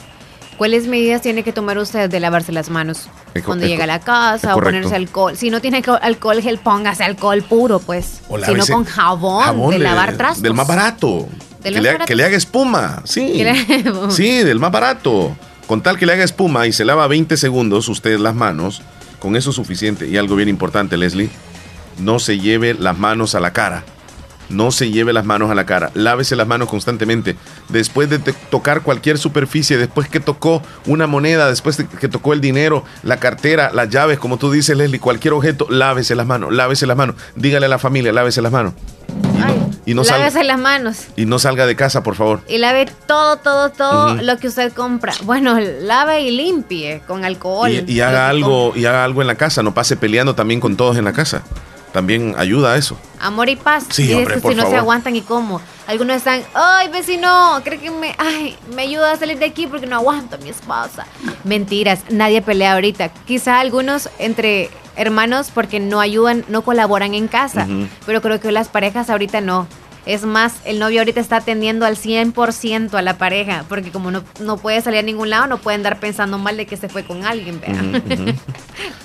¿cuáles medidas tiene que tomar usted de lavarse las manos? Es Cuando llega a la casa o ponerse alcohol. Si no tiene co- alcohol gel, póngase alcohol puro, pues. O Si no con jabón, jabón de de- lavar trastos. Del más barato. Que, le, ha- barato. que le haga espuma. Sí. Le- Sí, del más barato. Con tal que le haga espuma y se lava 20 segundos usted las manos, con eso es suficiente. Y algo bien importante, Leslie, no se lleve las manos a la cara. No se lleve las manos a la cara. Lávese las manos constantemente. Después de tocar cualquier superficie, después que tocó una moneda, después de que tocó el dinero, la cartera, las llaves, como tú dices, Leslie, cualquier objeto, lávese las manos, lávese las manos. Dígale a la familia, lávese las manos. Y no, salga, Lávese las manos. y no salga de casa, por favor. Y lave todo, todo, todo lo que usted compra. Bueno, lave y limpie con alcohol. Y, haga algo, y haga algo en la casa, no pase peleando también con todos en la casa. También ayuda a eso. Amor y paz. Sí, hombre, por si no se aguantan y cómo. Algunos están, ay, vecino, cree que me, ay, me ayuda a salir de aquí porque no aguanto a mi esposa. Mentiras, nadie pelea ahorita. Quizá algunos entre hermanos porque no ayudan, no colaboran en casa. Pero creo que las parejas ahorita no. Es más, el novio ahorita está atendiendo al 100% a la pareja, porque como no, no puede salir a ningún lado, no puede andar pensando mal de que se fue con alguien.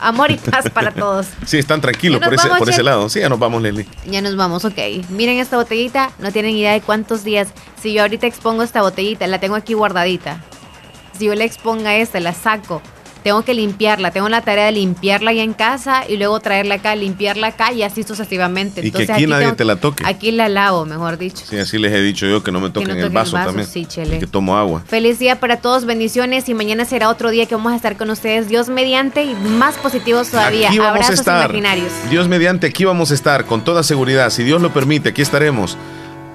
Amor y paz para todos. Sí, están tranquilos por ese, por ese lado. Sí, ya nos vamos, Leslie. Ya nos vamos, ok. Miren esta botellita, no tienen idea de cuántos días. Si yo ahorita expongo esta botellita, la tengo aquí guardadita. Si yo le exponga esta, la saco. Tengo que limpiarla, tengo la tarea de limpiarla ya en casa y luego traerla acá, limpiarla acá y así sucesivamente. Y que aquí nadie te la toque. Aquí la lavo, mejor dicho. Sí, así les he dicho yo que no me toquen no el, toquen el vaso vaso, también. sí, chele. y que tomo agua. Feliz día para todos, bendiciones y mañana será otro día que vamos a estar con ustedes, Dios mediante y más positivos todavía. Aquí vamos Abrazos a estar. imaginarios. Dios mediante, aquí vamos a estar con toda seguridad. Si Dios lo permite, aquí estaremos.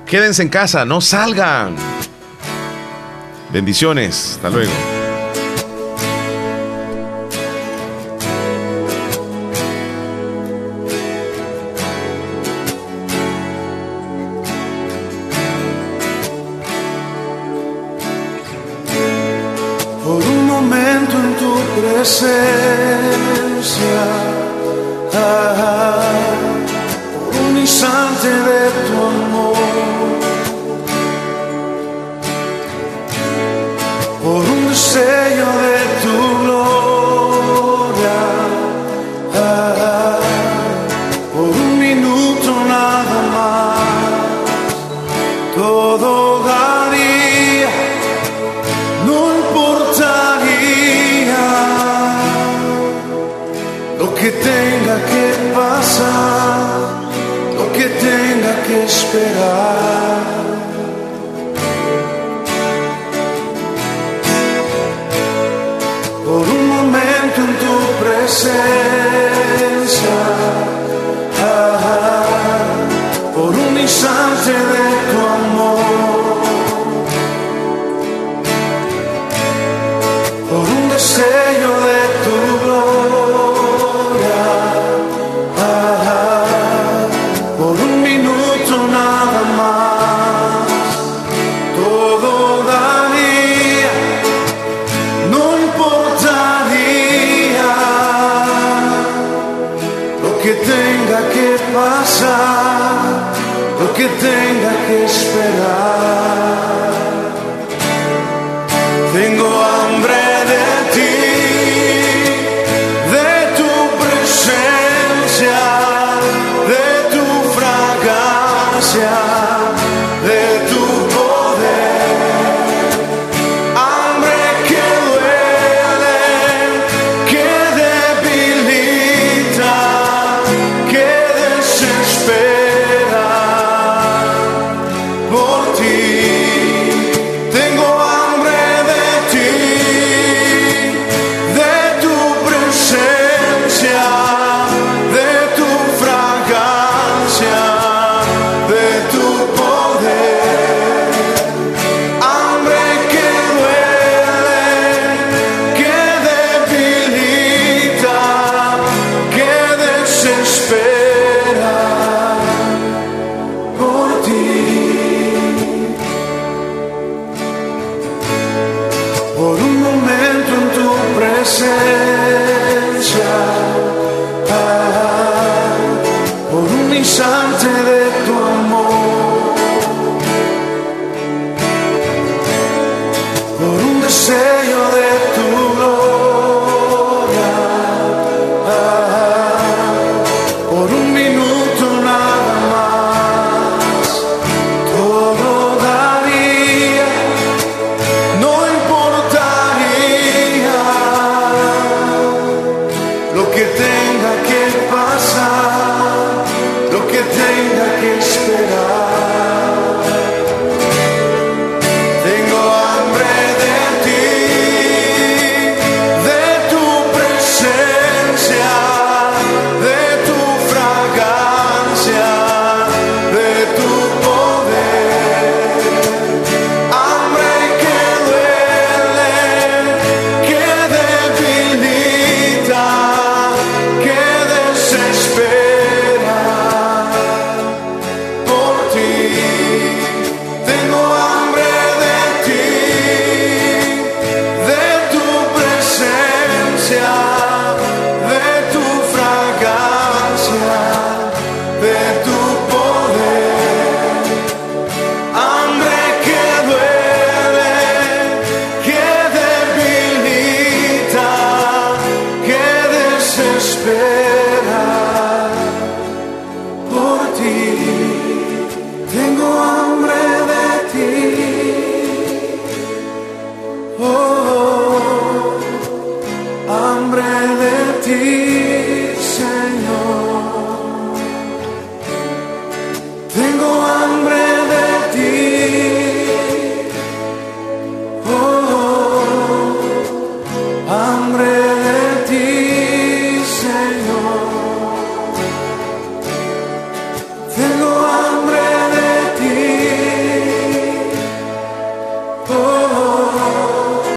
Quédense en casa, no salgan. Bendiciones. Hasta luego.